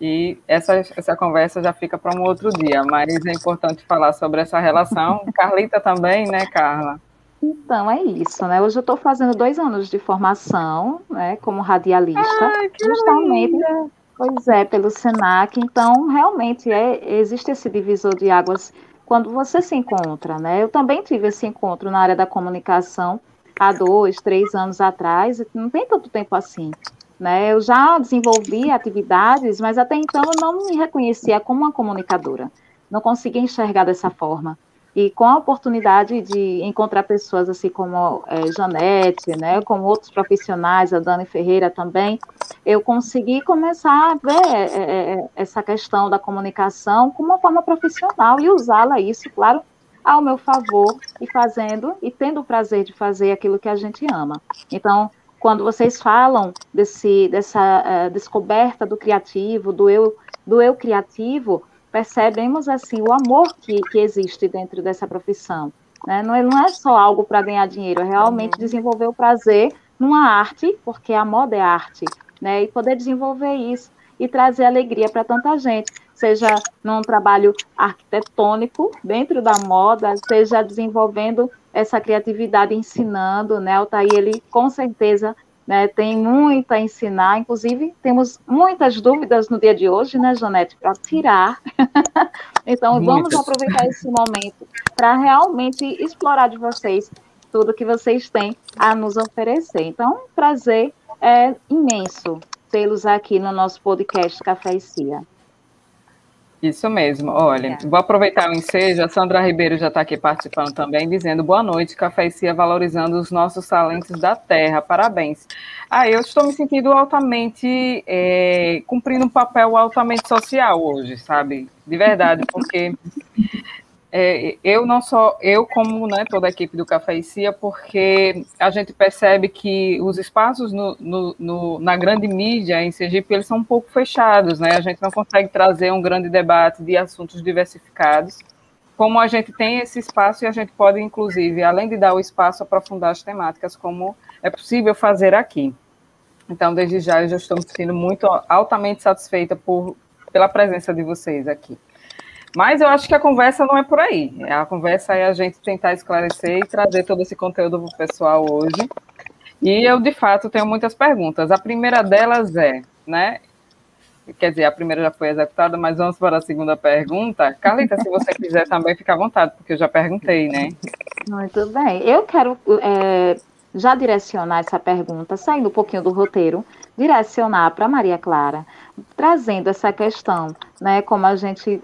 E essa, essa conversa já fica para um outro dia, mas é importante falar sobre essa relação. Carlita também, né, Carla? Então, é isso, né? Hoje eu estou fazendo dois anos de formação, né, como radialista, Ai, justamente lindo. Pois é, pelo SENAC. Então, realmente, é, existe esse divisor de águas quando você se encontra, né? Eu também tive esse encontro na área da comunicação há dois, três anos atrás, não tem tanto tempo assim. Né? Eu já desenvolvi atividades, mas até então eu não me reconhecia como uma comunicadora. Não conseguia enxergar dessa forma. E com a oportunidade de encontrar pessoas assim como é, Janete, né, como outros profissionais, a Dani Ferreira também, eu consegui começar a ver é, é, é essa questão da comunicação como uma forma profissional e usá-la isso, claro, ao meu favor e fazendo e tendo o prazer de fazer aquilo que a gente ama. Então, quando vocês falam desse, dessa uh, descoberta do criativo, do eu, do eu criativo, percebemos assim o amor que, que existe dentro dessa profissão. Né? Não, é, não é só algo para ganhar dinheiro, é realmente uhum. desenvolver o prazer numa arte, porque a moda é arte, né? E poder desenvolver isso e trazer alegria para tanta gente, seja num trabalho arquitetônico dentro da moda, seja desenvolvendo essa criatividade ensinando, né? O Thaí, ele com certeza né, tem muito a ensinar, inclusive temos muitas dúvidas no dia de hoje, né, Janete, para tirar. então, vamos aproveitar esse momento para realmente explorar de vocês tudo que vocês têm a nos oferecer. Então, prazer é imenso tê-los aqui no nosso podcast Café e Cia. Isso mesmo. Olha, vou aproveitar o ensejo. A Sandra Ribeiro já está aqui participando também, dizendo boa noite, Café e Cia valorizando os nossos talentos da terra. Parabéns. Ah, eu estou me sentindo altamente, é, cumprindo um papel altamente social hoje, sabe? De verdade, porque é, eu não só, eu como né, toda a equipe do Café e Cia, porque a gente percebe que os espaços no, no, no, na grande mídia em Sergipe, eles são um pouco fechados, né? A gente não consegue trazer um grande debate de assuntos diversificados, como a gente tem esse espaço e a gente pode, inclusive, além de dar o espaço, aprofundar as temáticas, como é possível fazer aqui. Então, desde já, eu já estou me sentindo muito altamente satisfeita por, pela presença de vocês aqui. Mas eu acho que a conversa não é por aí. A conversa é a gente tentar esclarecer e trazer todo esse conteúdo para o pessoal hoje. E eu, de fato, tenho muitas perguntas. A primeira delas é, né? Quer dizer, a primeira já foi executada, mas vamos para a segunda pergunta. Carlita, se você quiser também, fica à vontade, porque eu já perguntei, né? Muito bem. Eu quero é, já direcionar essa pergunta, saindo um pouquinho do roteiro, direcionar para Maria Clara, trazendo essa questão, né? Como a gente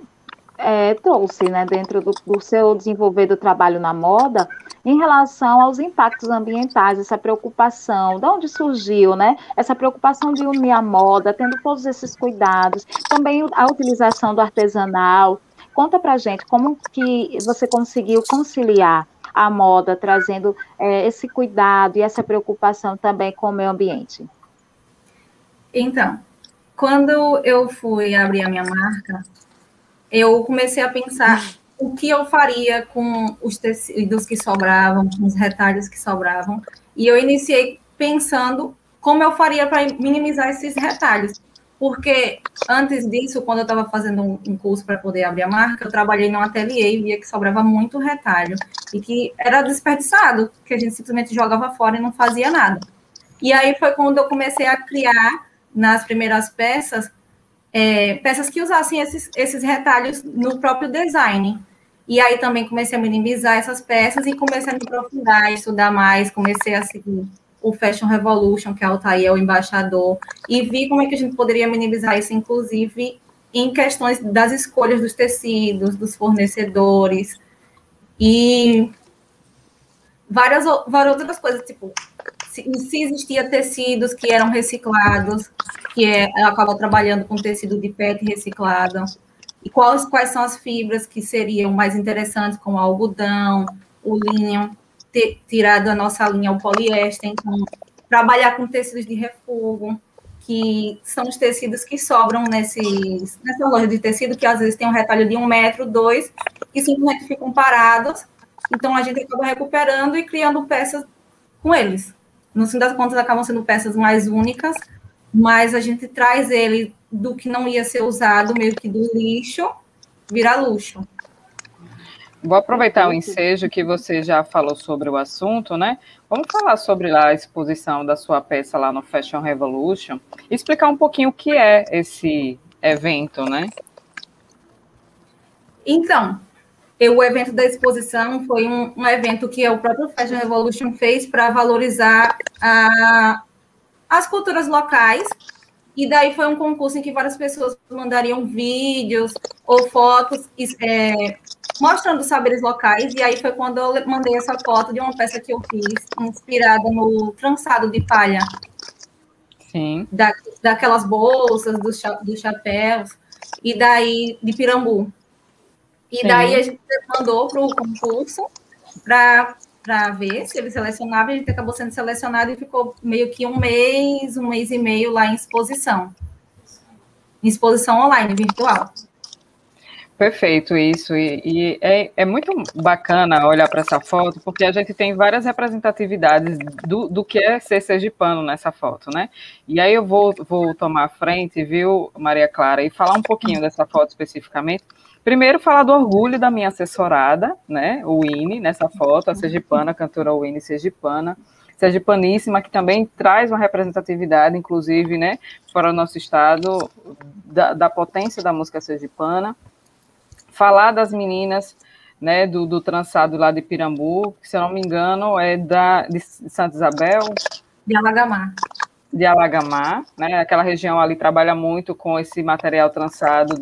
é, trouxe né, dentro do, do, seu desenvolver do trabalho na moda em relação aos impactos ambientais, essa preocupação, de onde surgiu, né? Essa preocupação de unir a moda, tendo todos esses cuidados, também a utilização do artesanal. Conta pra gente como que você conseguiu conciliar a moda, trazendo é, esse cuidado e essa preocupação também com o meio ambiente. Então, quando eu fui abrir a minha marca, eu comecei a pensar o que eu faria com os tecidos que sobravam, com os retalhos que sobravam, e eu iniciei pensando como eu faria para minimizar esses retalhos. Porque antes disso, quando eu estava fazendo um, curso para poder abrir a marca, eu trabalhei num ateliê e via que sobrava muito retalho e que era desperdiçado, que a gente simplesmente jogava fora e não fazia nada. E aí foi quando eu comecei a criar nas primeiras peças é, peças que usassem esses, esses retalhos no próprio design. E aí também comecei a minimizar essas peças e comecei a me aprofundar, estudar mais, comecei a seguir o Fashion Revolution, que é o Altair é o embaixador, e vi como é que a gente poderia minimizar isso, inclusive em questões das escolhas dos tecidos, dos fornecedores, e várias, várias outras coisas, tipo, se, se existia tecidos que eram reciclados, que é, ela acaba trabalhando com tecido de PET reciclado, e quais, quais são as fibras que seriam mais interessantes, como o algodão, o linho, tirar da nossa linha o poliéster, então, trabalhar com tecidos de refúgio, que são os tecidos que sobram nesses, nessa loja de tecido, que às vezes tem um retalho de um metro, dois, e simplesmente ficam parados, então a gente acaba recuperando e criando peças com eles no fim das contas acabam sendo peças mais únicas, mas a gente traz ele do que não ia ser usado, meio que do lixo, virar luxo. Vou aproveitar o ensejo que você já falou sobre o assunto, né? Vamos falar sobre a exposição da sua peça lá no Fashion Revolution e explicar um pouquinho o que é esse evento, né? Então, o evento da exposição foi um, um evento que o próprio Fashion Revolution fez para valorizar a, as culturas locais. E daí foi um concurso em que várias pessoas mandariam vídeos ou fotos é, mostrando saberes locais. E aí foi quando eu mandei essa foto de uma peça que eu fiz, inspirada no trançado de palha. Sim. Da, daquelas bolsas, dos, dos chapéus, e daí de pirambu. E Sim. daí a gente mandou para o concurso para para ver se ele selecionava, a gente acabou sendo selecionado e ficou meio que um mês, um mês e meio lá em exposição. Em exposição online, virtual. Perfeito, isso. E, e é, é, muito bacana olhar para essa foto, porque a gente tem várias representatividades do, do que é ser sergipano nessa foto, né? E aí eu vou, vou tomar a frente, viu, Maria Clara, e falar um pouquinho dessa foto especificamente. Primeiro, falar do orgulho da minha assessorada, né? O Winnie, nessa foto, a sergipana, a cantora Winnie Sergipana sergipaníssima, que também traz uma representatividade, inclusive, né, para o nosso estado, da, da potência da música sergipana falar das meninas né, do, do trançado lá de Pirambu, que, se eu não me engano, é da, de Santa Isabel. De Alagamar. De Alagamar, né? Aquela região ali trabalha muito com esse material trançado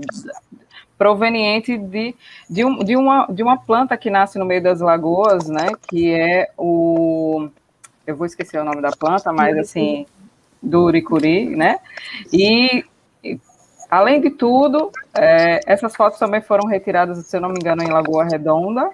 proveniente de, de, um, de, uma, de uma planta que nasce no meio das lagoas, né? Que é o. Eu vou esquecer o nome da planta, mas assim, do uricuri, né? E Além de tudo, é, essas fotos também foram retiradas, se eu não me engano, em Lagoa Redonda.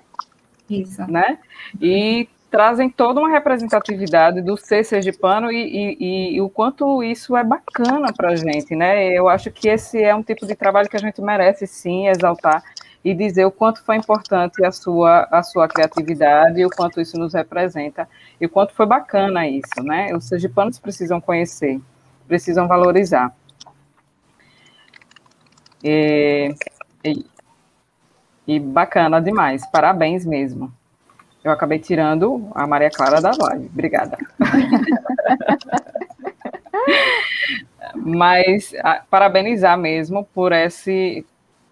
Isso. Né? E trazem toda uma representatividade do ser sergipano e, e, e o quanto isso é bacana para a gente, né? Eu acho que esse é um tipo de trabalho que a gente merece sim exaltar e dizer o quanto foi importante a sua, a sua criatividade o quanto isso nos representa e o quanto foi bacana isso, né? Os sergipanos precisam conhecer, precisam valorizar. E, e, e, bacana demais, parabéns mesmo. Eu acabei tirando a Maria Clara da live, obrigada. Mas a, parabenizar mesmo por esse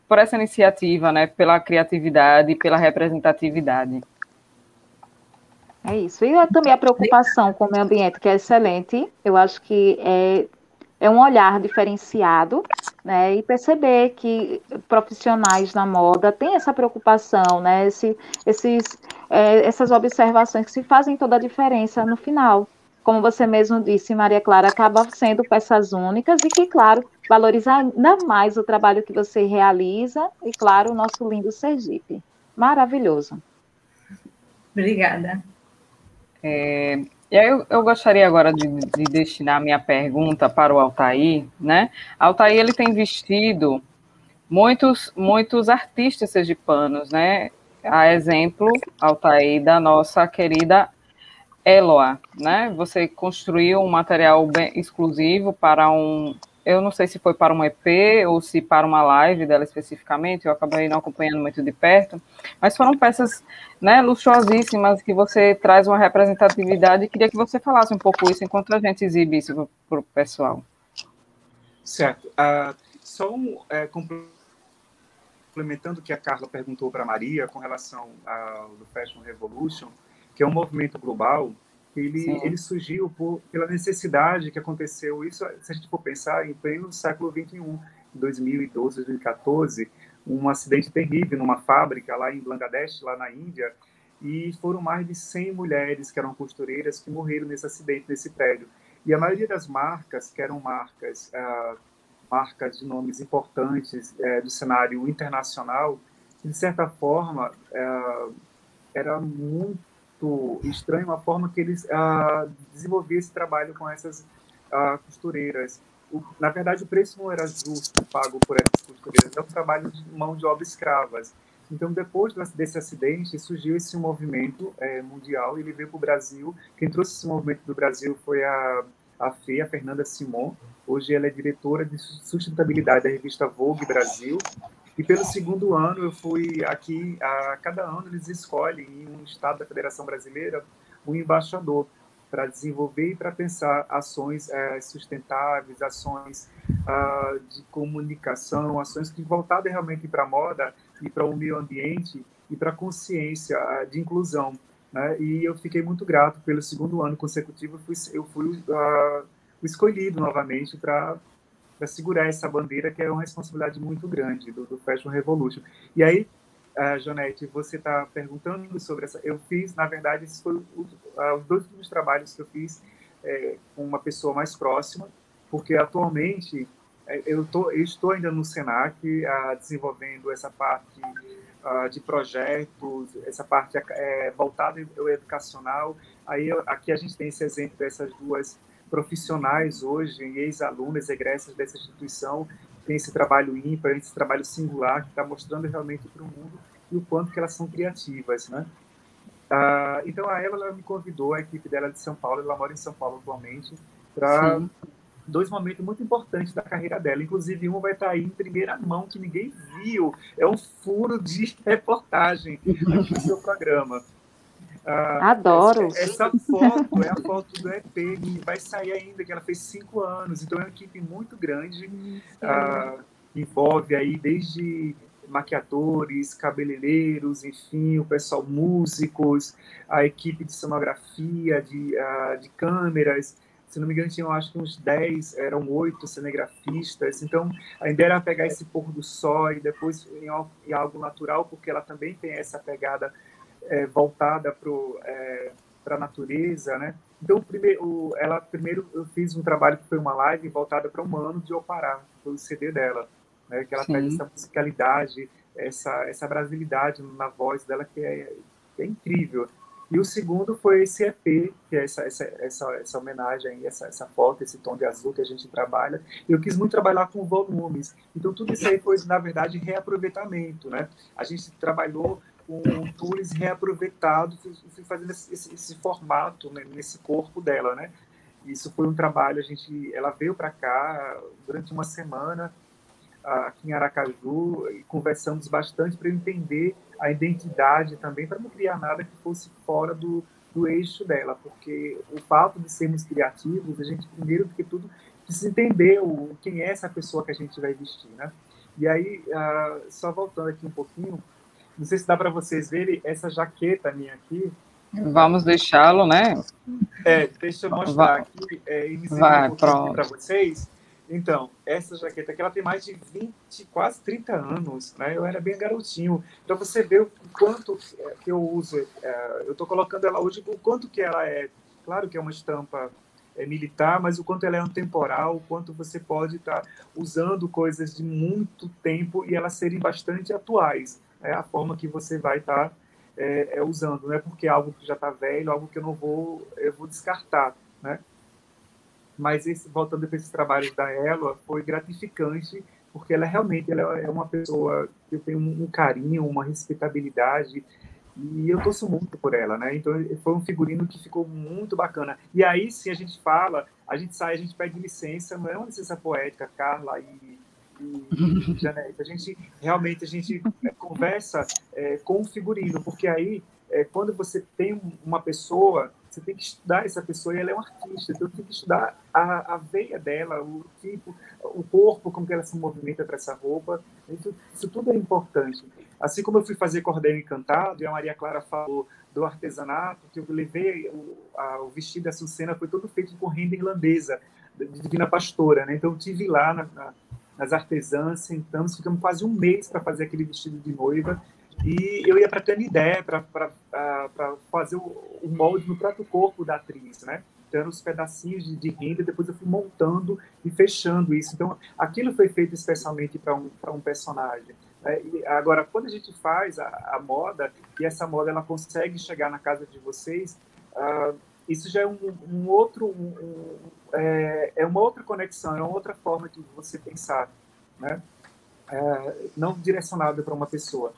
por essa iniciativa, né, pela criatividade e pela representatividade. É isso. E também a preocupação com o meio ambiente, que é excelente. Eu acho que é é um olhar diferenciado, né, e perceber que profissionais na moda têm essa preocupação, né, esse, esses, é, essas observações que se fazem toda a diferença no final. Como você mesmo disse, Maria Clara, acaba sendo peças únicas e que, claro, valorizar ainda mais o trabalho que você realiza e, claro, o nosso lindo Sergipe. Maravilhoso. Obrigada. É, e aí eu, eu gostaria agora de, de, destinar minha pergunta para o Altair, né? Altair, ele tem vestido muitos, muitos artistas sergipanos, né? A exemplo, Altair, da nossa querida Eloa, né? Você construiu um material exclusivo para um, eu não sei se foi para um EP ou se para uma live dela especificamente, eu acabei não acompanhando muito de perto, mas foram peças né, luxuosíssimas que você traz uma representatividade queria que você falasse um pouco isso enquanto a gente exibe isso para o pessoal. Certo. Uh, só um, é, complementando o que a Carla perguntou para a Maria com relação ao Fashion Revolution, que é um movimento global ele, ele surgiu por, pela necessidade que aconteceu, isso se a gente for pensar, em pleno século XXI, em 2012, 2014, um acidente terrível numa fábrica lá em Bangladesh, lá na Índia, e foram mais de 100 mulheres que eram costureiras que morreram nesse acidente, nesse prédio. E a maioria das marcas, que eram marcas, uh, marcas de nomes importantes uh, do cenário internacional, de certa forma, uh, era muito muito estranho a forma que eles ah, desenvolviam esse trabalho com essas ah, costureiras. O, na verdade, o preço não era justo pago por essas costureiras, é um trabalho de mão de obra escravas. Então, depois desse acidente, surgiu esse movimento é, mundial ele veio para o Brasil. Quem trouxe esse movimento do Brasil foi a, a a Fernanda Simon. Hoje ela é diretora de sustentabilidade da revista Vogue Brasil. E pelo segundo ano, eu fui aqui, a cada ano eles escolhem em um estado da Federação Brasileira um embaixador para desenvolver e para pensar ações é, sustentáveis, ações uh, de comunicação, ações que voltadas realmente para a moda e para o meio ambiente e para a consciência uh, de inclusão. Né? E eu fiquei muito grato pelo segundo ano consecutivo, eu fui, eu fui uh, escolhido novamente para para segurar essa bandeira, que é uma responsabilidade muito grande do, do Fashion Revolution. E aí, uh, Janete, você está perguntando sobre essa. Eu fiz, na verdade, esses foram uh, os dois últimos trabalhos que eu fiz é, com uma pessoa mais próxima, porque atualmente é, eu, tô, eu estou ainda no Senac uh, desenvolvendo essa parte uh, de projetos, essa parte é, voltada ao educacional. Aí aqui a gente tem esse exemplo dessas duas profissionais hoje, ex-alunas, egressas dessa instituição, tem esse trabalho ímpar, esse trabalho singular que está mostrando realmente para o mundo e o quanto que elas são criativas, né? Uh, então a ela, ela me convidou, a equipe dela de São Paulo, ela mora em São Paulo atualmente, para dois momentos muito importantes da carreira dela. Inclusive, um vai estar tá aí em primeira mão, que ninguém viu. É um furo de reportagem aqui no seu programa. Ah, Adoro. Essa, essa, foto é a foto do EP, que vai sair ainda, que ela fez cinco anos. Então, é uma equipe muito grande. Ah, envolve aí desde maquiadores, cabeleireiros, enfim, o pessoal músicos, a equipe de sonografia, de, uh, de câmeras, se não me engano, tinham acho que uns 10, eram oito cinegrafistas. Então, a ideia era pegar esse pôr do sol e depois em algo, em algo natural, porque ela também tem essa pegada é, voltada para é, a natureza, né? Então, primeiro, ela primeiro eu fiz um trabalho que foi uma live voltada para o humano de Opará, foi o CD dela né? Que ela Sim. essa musicalidade, essa, essa brasilidade na voz dela que é, que é incrível. E o segundo foi esse EP, que é essa, essa, essa, essa homenagem, essa, essa foto, esse tom de azul que a gente trabalha. Eu quis muito trabalhar com volumes. Então, tudo isso aí foi, na verdade, reaproveitamento. Né? A gente trabalhou com tools reaproveitados, fui fazendo esse, esse, esse formato né, nesse corpo dela. Né? Isso foi um trabalho, a gente, ela veio para cá durante uma semana, aqui em Aracaju e conversamos bastante para entender a identidade também, para não criar nada que fosse fora do, do eixo dela, porque o fato de sermos criativos, a gente, primeiro do que tudo, precisa entender o, quem é essa pessoa que a gente vai vestir, né? E aí, uh, só voltando aqui um pouquinho, não sei se dá para vocês verem essa jaqueta minha aqui. Vamos deixá-lo, né? É, deixa eu mostrar aqui, é, Vai, um para vocês. Então, essa jaqueta aqui, ela tem mais de 20, quase 30 anos, né? Eu era bem garotinho. Então, você vê o quanto que eu uso. É, eu estou colocando ela hoje, o quanto que ela é... Claro que é uma estampa é, militar, mas o quanto ela é antemporal, o quanto você pode estar tá usando coisas de muito tempo e elas serem bastante atuais. É a forma que você vai estar tá, é, é, usando. Não é porque é algo que já está velho, algo que eu não vou, eu vou descartar, né? mas esse, voltando para esses trabalhos da Ela, foi gratificante, porque ela realmente ela é uma pessoa que eu tenho um carinho, uma respeitabilidade, e eu torço muito por ela, né? Então foi um figurino que ficou muito bacana. E aí, se a gente fala, a gente sai, a gente pede licença, não é uma licença poética, Carla e, e Janete. A gente realmente a gente é, conversa é, com o figurino, porque aí é, quando você tem uma pessoa você tem que estudar essa pessoa e ela é um artista, então tem que estudar a, a veia dela, o tipo, o corpo, como que ela se movimenta para essa roupa. Isso, isso, tudo é importante. Assim como eu fui fazer cordel encantado, e a Maria Clara falou do artesanato, que eu levei o, a, o vestido da Sucena foi todo feito com renda irlandesa, de Divina Pastora, né? Então eu tive lá na, na, nas artesãs, sentamos, ficamos quase um mês para fazer aquele vestido de noiva e eu ia para Canidé para fazer o, o, molde no próprio corpo da atriz, né? Então, os pedacinhos de, de renda, depois eu fui montando e fechando isso. Então, aquilo foi feito especialmente para um, um personagem. Né? agora, quando a gente faz a, a, moda, e essa moda ela consegue chegar na casa de vocês, uh, isso já é um, um outro, um, um, é, é, uma outra conexão, é uma outra forma de você pensar, né? É, não direcionado para uma pessoa.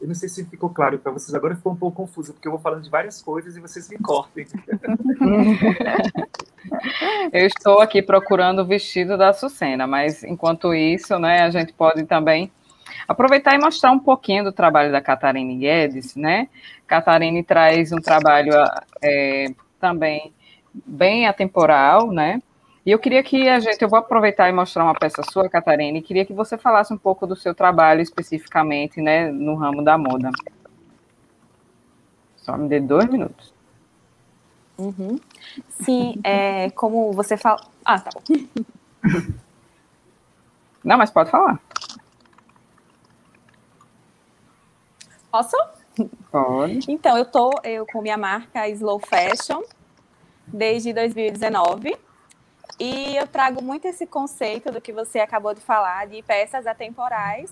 Eu não sei se ficou claro para vocês agora, ficou um pouco confuso, porque eu vou falando de várias coisas e vocês me cortem. eu estou aqui procurando o vestido da Sucena, mas enquanto isso, né, a gente pode também aproveitar e mostrar um pouquinho do trabalho da Catarine Guedes, né? Catarine traz um trabalho é, também bem atemporal, né? E eu queria que a gente, eu vou aproveitar e mostrar uma peça sua, Catarina, e queria que você falasse um pouco do seu trabalho especificamente, né, no ramo da moda. Só me dê dois minutos. Uhum. Sim, é, como você fala. Ah, tá bom. Não, mas pode falar. Posso? Então, eu tô eu com minha marca Slow Fashion desde 2019. E eu trago muito esse conceito do que você acabou de falar, de peças atemporais,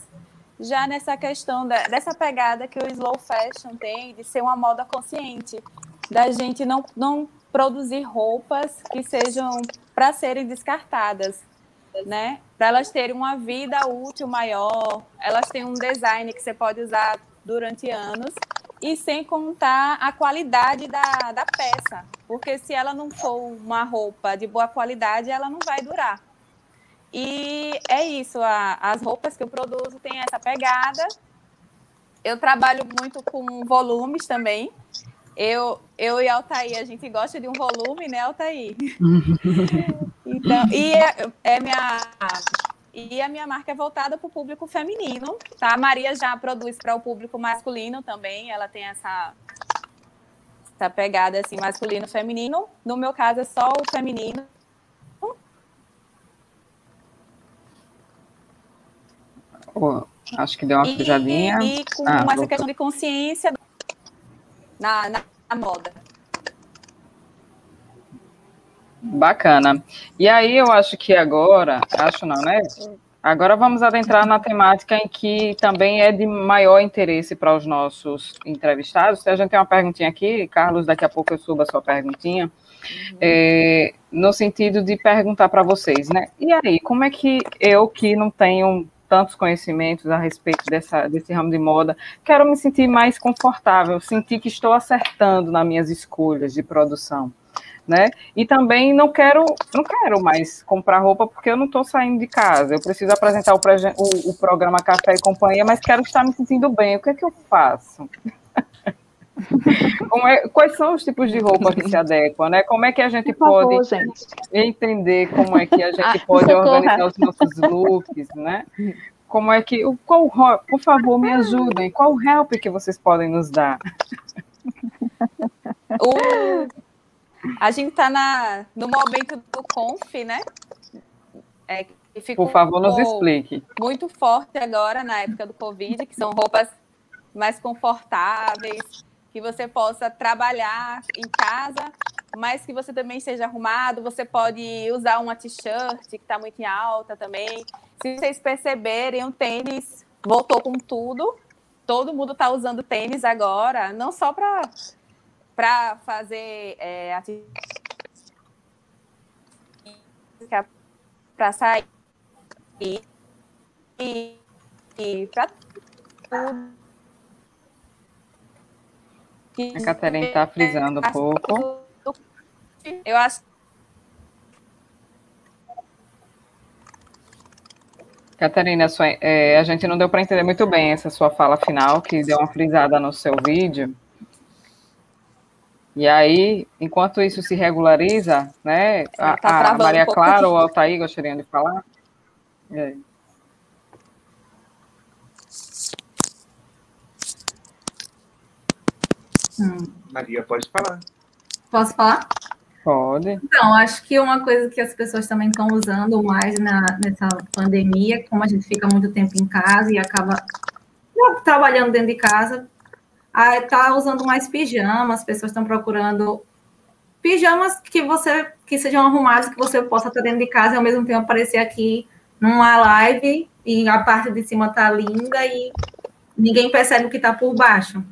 já nessa questão da, dessa pegada que o slow fashion tem, de ser uma moda consciente, da gente não, não produzir roupas que sejam para serem descartadas, né? Para elas terem uma vida útil maior, elas têm um design que você pode usar durante anos e sem contar a qualidade da, da peça, porque se ela não for uma roupa de boa qualidade, ela não vai durar. E é isso, a, as roupas que eu produzo têm essa pegada. Eu trabalho muito com volumes também. Eu, eu e Altair, a gente gosta de um volume, né, Altair? então, e é, é minha e a minha marca é voltada para o público feminino, tá? A Maria já produz para o público masculino também, ela tem essa essa pegada assim masculino feminino. No meu caso é só o feminino. Oh, acho que deu uma fujadinha. E, e, com ah, essa questão de consciência na, na, na moda. Bacana. E aí eu acho que agora, acho não, né? Agora vamos adentrar na temática em que também é de maior interesse para os nossos entrevistados. A gente tem uma perguntinha aqui, Carlos, daqui a pouco eu subo a sua perguntinha, uhum. é, no sentido de perguntar para vocês, né? E aí, como é que eu, que não tenho tantos conhecimentos a respeito dessa, desse ramo de moda, quero me sentir mais confortável, sentir que estou acertando nas minhas escolhas de produção? Né? E também não quero, não quero mais comprar roupa porque eu não estou saindo de casa. Eu preciso apresentar o, o, o, programa Café e Companhia, mas quero estar me sentindo bem. O que é que eu faço? É, quais são os tipos de roupa que se adequam, né? Como é que a gente Por pode favor, gente. entender como é que a gente ah, pode socorra. organizar os nossos looks, né? Como é que, qual, por favor, me ajudem. Qual help que vocês podem nos dar? O a gente está no momento do conf, né? É, Por favor, nos explique. Muito forte agora, na época do Covid, que são roupas mais confortáveis, que você possa trabalhar em casa, mas que você também seja arrumado. Você pode usar uma t-shirt que está muito em alta também. Se vocês perceberem, o tênis voltou com tudo. Todo mundo está usando tênis agora, não só para para fazer é, para sair e, e, e para tudo. A Catarina está frisando um pouco. Eu acho Catarina, sua, é, a gente não deu para entender muito bem essa sua fala final, que deu uma frisada no seu vídeo. E aí, enquanto isso se regulariza, né? A, tá a Maria um Clara ou Altair gostariam de falar? Hum. Maria, pode falar. Posso falar? Pode. Então, acho que uma coisa que as pessoas também estão usando mais na, nessa pandemia, como a gente fica muito tempo em casa e acaba trabalhando dentro de casa, está usando mais pijamas, as pessoas estão procurando pijamas que você que sejam arrumados, que você possa estar dentro de casa e ao mesmo tempo aparecer aqui numa live e a parte de cima tá linda e ninguém percebe o que está por baixo.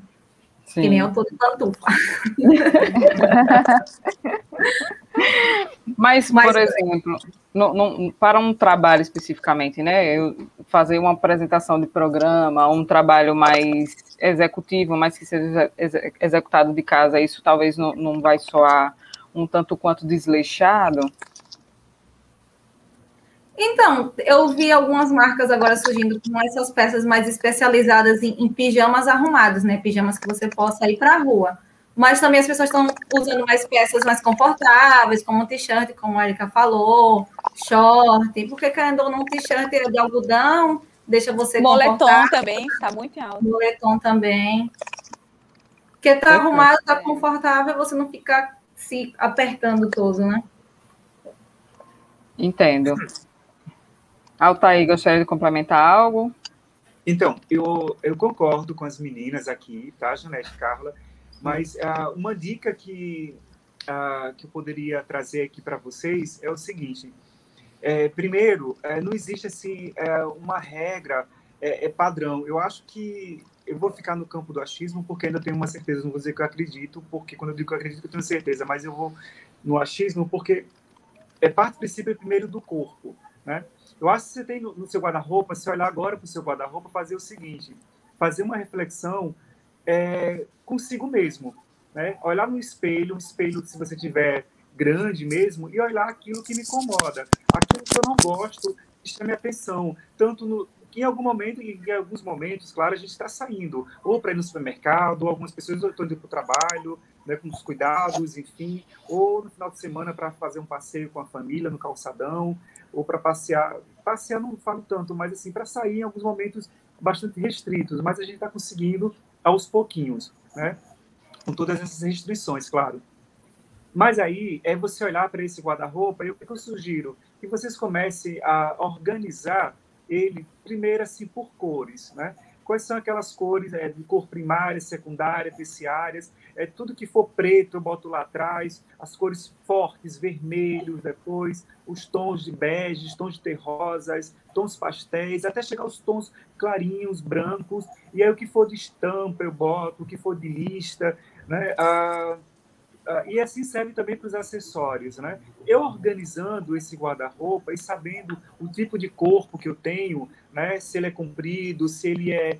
Sim. Que nem eu tô de pantufa. Mas, Mas, por exemplo, no, no, para um trabalho especificamente, né? Eu fazer uma apresentação de programa, um trabalho mais executivo, mas que seja executado de casa, isso talvez não, não vai soar um tanto quanto desleixado? Então, eu vi algumas marcas agora surgindo com essas peças mais especializadas em, em pijamas arrumados, né? Pijamas que você possa ir para a rua. Mas também as pessoas estão usando mais peças mais confortáveis, como t-shirt, como a Erika falou, short, porque querendo ou não, t-shirt é de algodão, deixa você Moletom também, tá muito alto. Moletom também. Porque tá arrumado, tá confortável, você não fica se apertando todo, né? Entendo. Altair, gostaria de complementar algo? Então, eu, eu concordo com as meninas aqui, tá, Janete Carla? Mas uh, uma dica que, uh, que eu poderia trazer aqui para vocês é o seguinte: é, primeiro, é, não existe assim é, uma regra é, é, padrão. Eu acho que eu vou ficar no campo do achismo porque ainda tenho uma certeza, não vou dizer que eu acredito, porque quando eu digo que eu acredito, eu tenho certeza, mas eu vou no achismo porque é parte do princípio primeiro do corpo, né? Eu acho que você tem no, no seu guarda-roupa, se olhar agora para o seu guarda-roupa, fazer o seguinte, fazer uma reflexão é, consigo mesmo, né? Olhar no espelho, um espelho se você tiver grande mesmo, e olhar aquilo que me incomoda, aquilo que eu não gosto, chama minha atenção, tanto no, em algum momento, em alguns momentos, claro, a gente está saindo, ou para ir no supermercado, ou algumas pessoas estão indo para o trabalho, né, com os cuidados, enfim, ou no final de semana para fazer um passeio com a família no calçadão, ou para passear, passear não falo tanto, mas assim, para sair em alguns momentos bastante restritos, mas a gente está conseguindo aos pouquinhos, né, com todas essas restrições, claro. Mas aí é você olhar para esse guarda-roupa e o que eu sugiro? Que vocês comecem a organizar ele primeiro assim por cores, né? Quais são aquelas cores é, de cor primária, secundária, terciárias? É tudo que for preto eu boto lá atrás, as cores fortes, vermelhos depois, os tons de bege, tons de terrosas, tons pastéis, até chegar aos tons clarinhos, brancos. E aí o que for de estampa eu boto, o que for de lista, né? Ah, Uh, e assim serve também para os acessórios, né? Eu organizando esse guarda-roupa e sabendo o tipo de corpo que eu tenho, né? Se ele é comprido, se ele é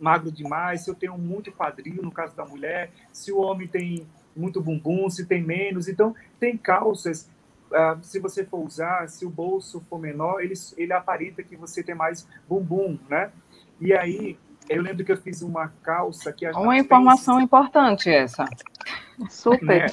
magro demais, se eu tenho muito quadril, no caso da mulher, se o homem tem muito bumbum, se tem menos. Então, tem calças, uh, se você for usar, se o bolso for menor, ele, ele aparenta que você tem mais bumbum, né? E aí, eu lembro que eu fiz uma calça que... Uma informação importante essa. Super. Né?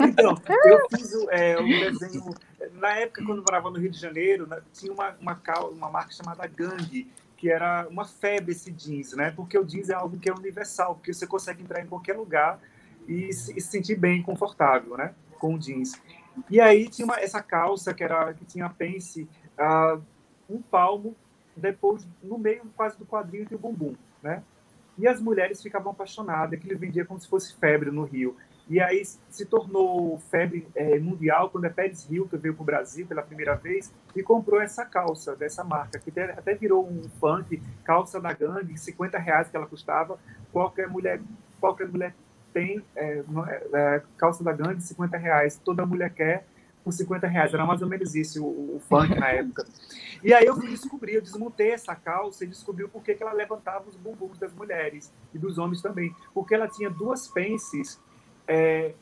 Então, eu fiz é, um desenho. Na época, quando eu morava no Rio de Janeiro, né, tinha uma, uma, uma marca chamada Gang, que era uma febre esse jeans, né? Porque o jeans é algo que é universal, porque você consegue entrar em qualquer lugar e se, e se sentir bem, confortável, né? Com o jeans. E aí tinha uma, essa calça que era que tinha pence uh, um palmo, depois no meio quase do quadril e o bumbum, né? E as mulheres ficavam apaixonadas, que vendia como se fosse febre no Rio. E aí se tornou febre é, mundial quando a Pérez Hilton veio para o Brasil pela primeira vez e comprou essa calça dessa marca, que até virou um funk, calça da gangue, 50 reais que ela custava. Qualquer mulher, qualquer mulher tem é, é, é calça da gangue, 50 reais. Toda mulher quer por 50 reais. Era mais ou menos isso o, o funk na época. E aí eu descobri, eu desmontei essa calça e descobri por que ela levantava os bumbuns das mulheres e dos homens também. Porque ela tinha duas pences é,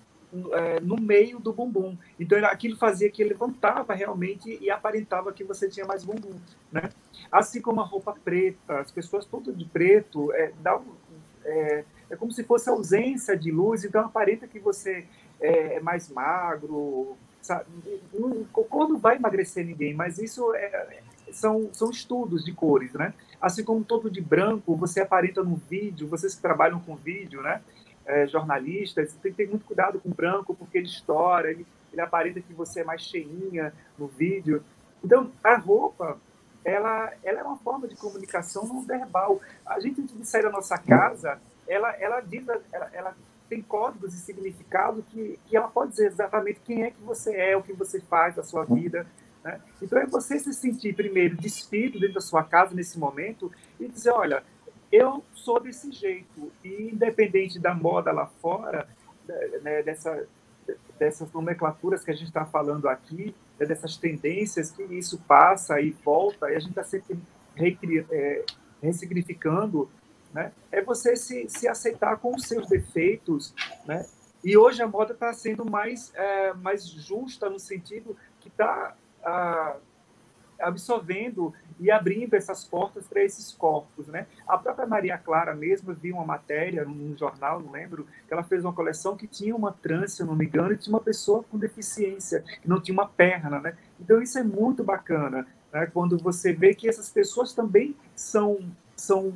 é, no meio do bumbum. Então aquilo fazia que levantava realmente e aparentava que você tinha mais bumbum. Né? Assim como a roupa preta, as pessoas todas de preto, é, dá é, é como se fosse ausência de luz, então aparenta que você é, é mais magro, Sabe? o cor não vai emagrecer ninguém, mas isso é, são, são estudos de cores, né? Assim como todo de branco, você aparenta no vídeo, vocês que trabalham com vídeo, né? É, jornalistas, tem que ter muito cuidado com o branco, porque ele estoura, ele, ele aparenta que você é mais cheinha no vídeo. Então, a roupa, ela, ela é uma forma de comunicação não verbal. A gente, antes de sair da nossa casa, ela, ela diz, ela, ela tem códigos e significados que, que ela pode dizer exatamente quem é que você é, o que você faz da sua vida. Né? Então é você se sentir primeiro despido dentro da sua casa nesse momento e dizer, olha, eu sou desse jeito e independente da moda lá fora, né, dessa, dessas nomenclaturas que a gente está falando aqui, né, dessas tendências que isso passa e volta e a gente está sempre é, ressignificando né? É você se, se aceitar com os seus defeitos, né? E hoje a moda está sendo mais, é, mais justa no sentido que está absorvendo e abrindo essas portas para esses corpos, né? A própria Maria Clara mesmo, eu vi uma matéria num jornal, não lembro, que ela fez uma coleção que tinha uma trans, se não me engano, e tinha uma pessoa com deficiência, que não tinha uma perna, né? Então isso é muito bacana, né? Quando você vê que essas pessoas também são são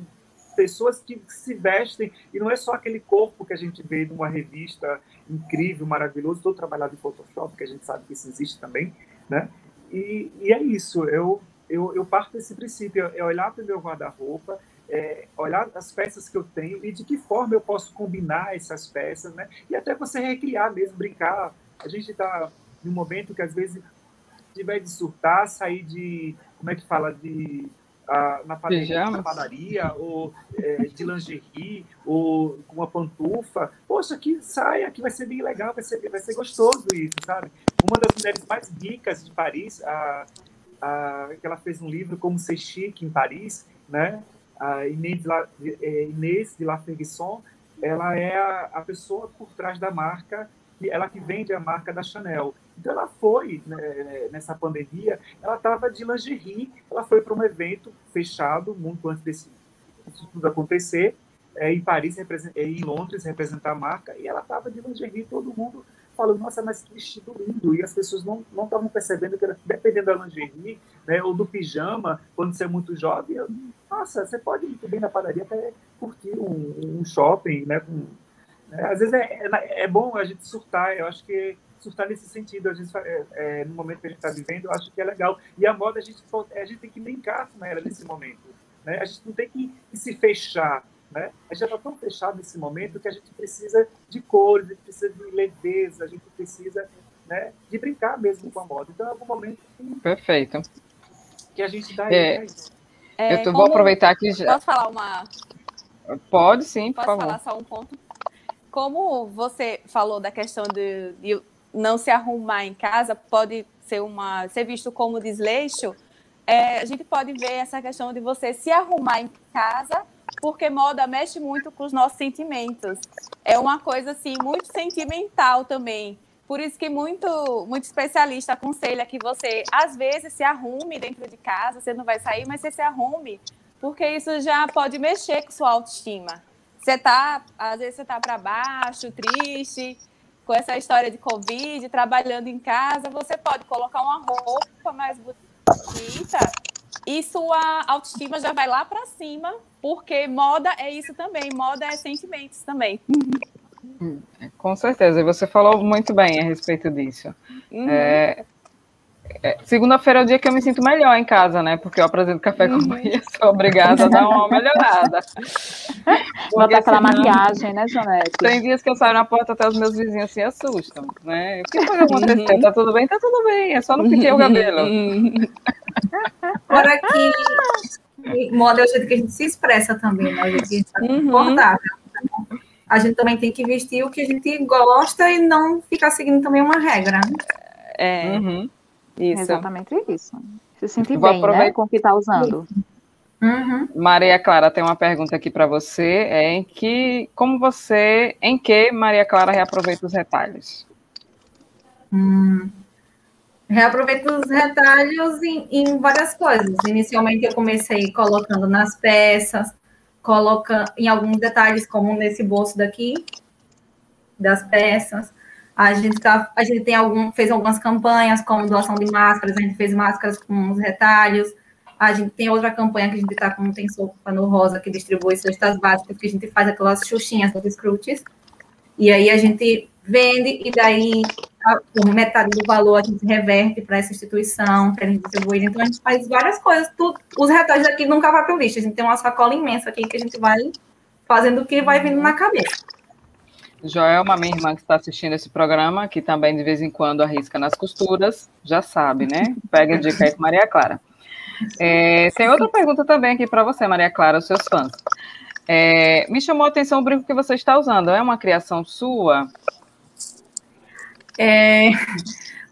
pessoas que se vestem, e não é só aquele corpo que a gente vê numa revista incrível, maravilhoso, todo trabalhado em Photoshop, que a gente sabe que isso existe também, né? E, e é isso, eu, eu, eu parto desse princípio, é olhar para o meu guarda-roupa, é, olhar as peças que eu tenho e de que forma eu posso combinar essas peças, né? E até você recriar mesmo, brincar. A gente está num momento que às vezes tiver de surtar, sair de, como é que fala, de ah, na, padaria, na padaria, ou é, de lingerie, ou com uma pantufa. Poxa, que saia, que vai ser bem legal, vai ser, vai ser gostoso isso, sabe? Uma das mulheres mais ricas de Paris, a, a, que ela fez um livro Como Ser Chique em Paris, né? A Inês de La, é, Inês de La Ferguson, ela é a, a pessoa por trás da marca, ela que vende a marca da Chanel. Então ela foi né, nessa pandemia, ela estava de lingerie, ela foi para um evento fechado muito antes desse tudo acontecer, é, em Paris, é, em Londres, representar a marca, e ela estava de lingerie, todo mundo falando, nossa, mas que vestido lindo, e as pessoas não não estavam percebendo que, era- dependendo da lingerie, né, ou do pijama, quando você é muito jovem, eu- nossa, você pode ir muito bem na padaria até curtir um, um shopping, né, com, né, às vezes é, é, é bom a gente surtar, eu acho que surtar nesse sentido, a gente, é, é, no momento que a gente está vivendo, eu acho que é legal. E a moda, a gente, pode- a gente tem que brincar com ela nesse momento. Né? A gente não tem que, que se fechar. Né? A gente já está tão fechado nesse momento que a gente precisa de cores, a gente precisa de leveza, a gente precisa né, de brincar mesmo com a moda. Então, é algum momento que, Perfeito. que a gente dá É. é. isso. É, eu tô- vou aproveitar que já. Posso falar uma, Pode sim, por Posso favor. falar só um ponto? Como você falou da questão de, de não se arrumar em casa, pode ser, uma, ser visto como desleixo, é, a gente pode ver essa questão de você se arrumar em casa, porque moda mexe muito com os nossos sentimentos. É uma coisa assim muito sentimental também. Por isso que muito, muito especialista aconselha que você, às vezes, se arrume dentro de casa, você não vai sair, mas você se arrume, porque isso já pode mexer com sua autoestima. Você tá, às vezes você tá para baixo, triste, com essa história de Covid, trabalhando em casa, você pode colocar uma roupa mais bonita e sua autoestima já vai lá para cima, porque moda é isso também, moda é sentimentos também. Com certeza, e você falou muito bem a respeito disso. Uhum. É, é, Segunda-feira é o dia que eu me sinto melhor em casa, né? Porque eu apresento café Uhum. com manhã, sou obrigada a dar uma melhorada. Porque Bota aquela senão- maquiagem, né, Janete? Tem dias que eu saio na porta até os meus vizinhos se assustam, né? O que foi que aconteceu? Uhum. Tá tudo bem? Tá tudo bem, é só não piquei o cabelo. Fora que moda é o jeito que a gente se expressa também, né? O jeito que a gente está Uhum. confortável. A gente também tem que vestir o que a gente gosta e não ficar seguindo também uma regra. né? É, Uhum. Isso. Exatamente isso. Se sentir Vou bem, né, aproveitar- com o que está usando. Uhum. Maria Clara tem uma pergunta aqui para você, é em que, como você, em que Maria Clara reaproveita os retalhos? Hum. Reaproveito os retalhos em, em várias coisas. Inicialmente eu comecei colocando nas peças, colocando em alguns detalhes, como nesse bolso daqui, das peças. A gente, tá, a gente tem algum, fez algumas campanhas, como doação de máscaras, a gente fez máscaras com os retalhos. A gente tem outra campanha que a gente está com Tem Sopa no Rosa, que distribui cestas básicas, que a gente faz aquelas xuxinhas dos scrutes. E aí a gente vende e daí por metade do valor a gente reverte para essa instituição, para a gente distribuir. Então a gente faz várias coisas. Tudo, os retalhos aqui nunca vai para o lixo. A gente tem uma sacola imensa aqui que a gente vai fazendo o que vai vindo na cabeça. Joelma, minha irmã que está assistindo esse programa, que também de vez em quando arrisca nas costuras, já sabe, né? Pega a dica aí com Maria Clara. É, tem outra pergunta também aqui para você, Maria Clara, os seus fãs. É, me chamou a atenção o brinco que você está usando. É uma criação sua? É,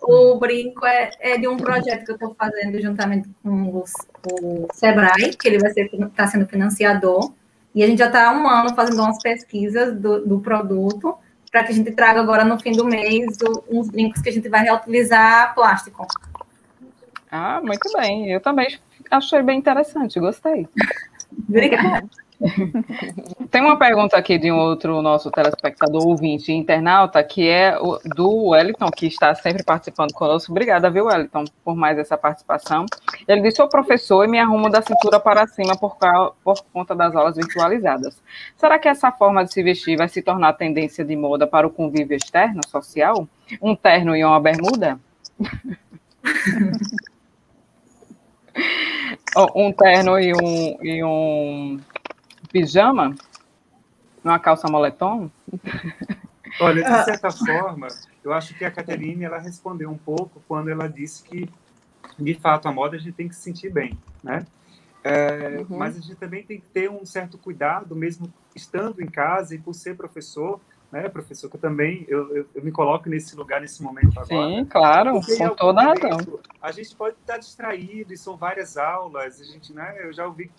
o brinco é, é de um projeto que eu estou fazendo juntamente com os- o Sebrae, que ele vai ser está sendo financiador. E a gente já está há um ano fazendo umas pesquisas do, do produto para que a gente traga agora no fim do mês uns brincos que a gente vai reutilizar plástico. Ah, muito bem. Eu também achei bem interessante, gostei. Obrigada. Tem uma pergunta aqui de um outro nosso telespectador, ouvinte e internauta, que é do Wellington, que está sempre participando conosco. Obrigada, viu, Wellington, por mais essa participação. Ele disse: sou professor e me arrumo da cintura para cima por, cau- por conta das aulas virtualizadas. Será que essa forma de se vestir vai se tornar tendência de moda para o convívio externo, social? Um terno e uma bermuda? Um terno e um, e um pijama? Uma calça moletom? Olha, de certa forma, eu acho que a Caterine ela respondeu um pouco quando ela disse que, de fato, a moda a gente tem que se sentir bem, né? É, uhum. Mas a gente também tem que ter um certo cuidado, mesmo estando em casa e por ser professor, né, professor, que eu também eu, eu, eu, me coloco nesse lugar nesse momento agora. Sim, claro, com toda a razão. A gente pode estar distraído e são várias aulas, a gente, né, eu já ouvi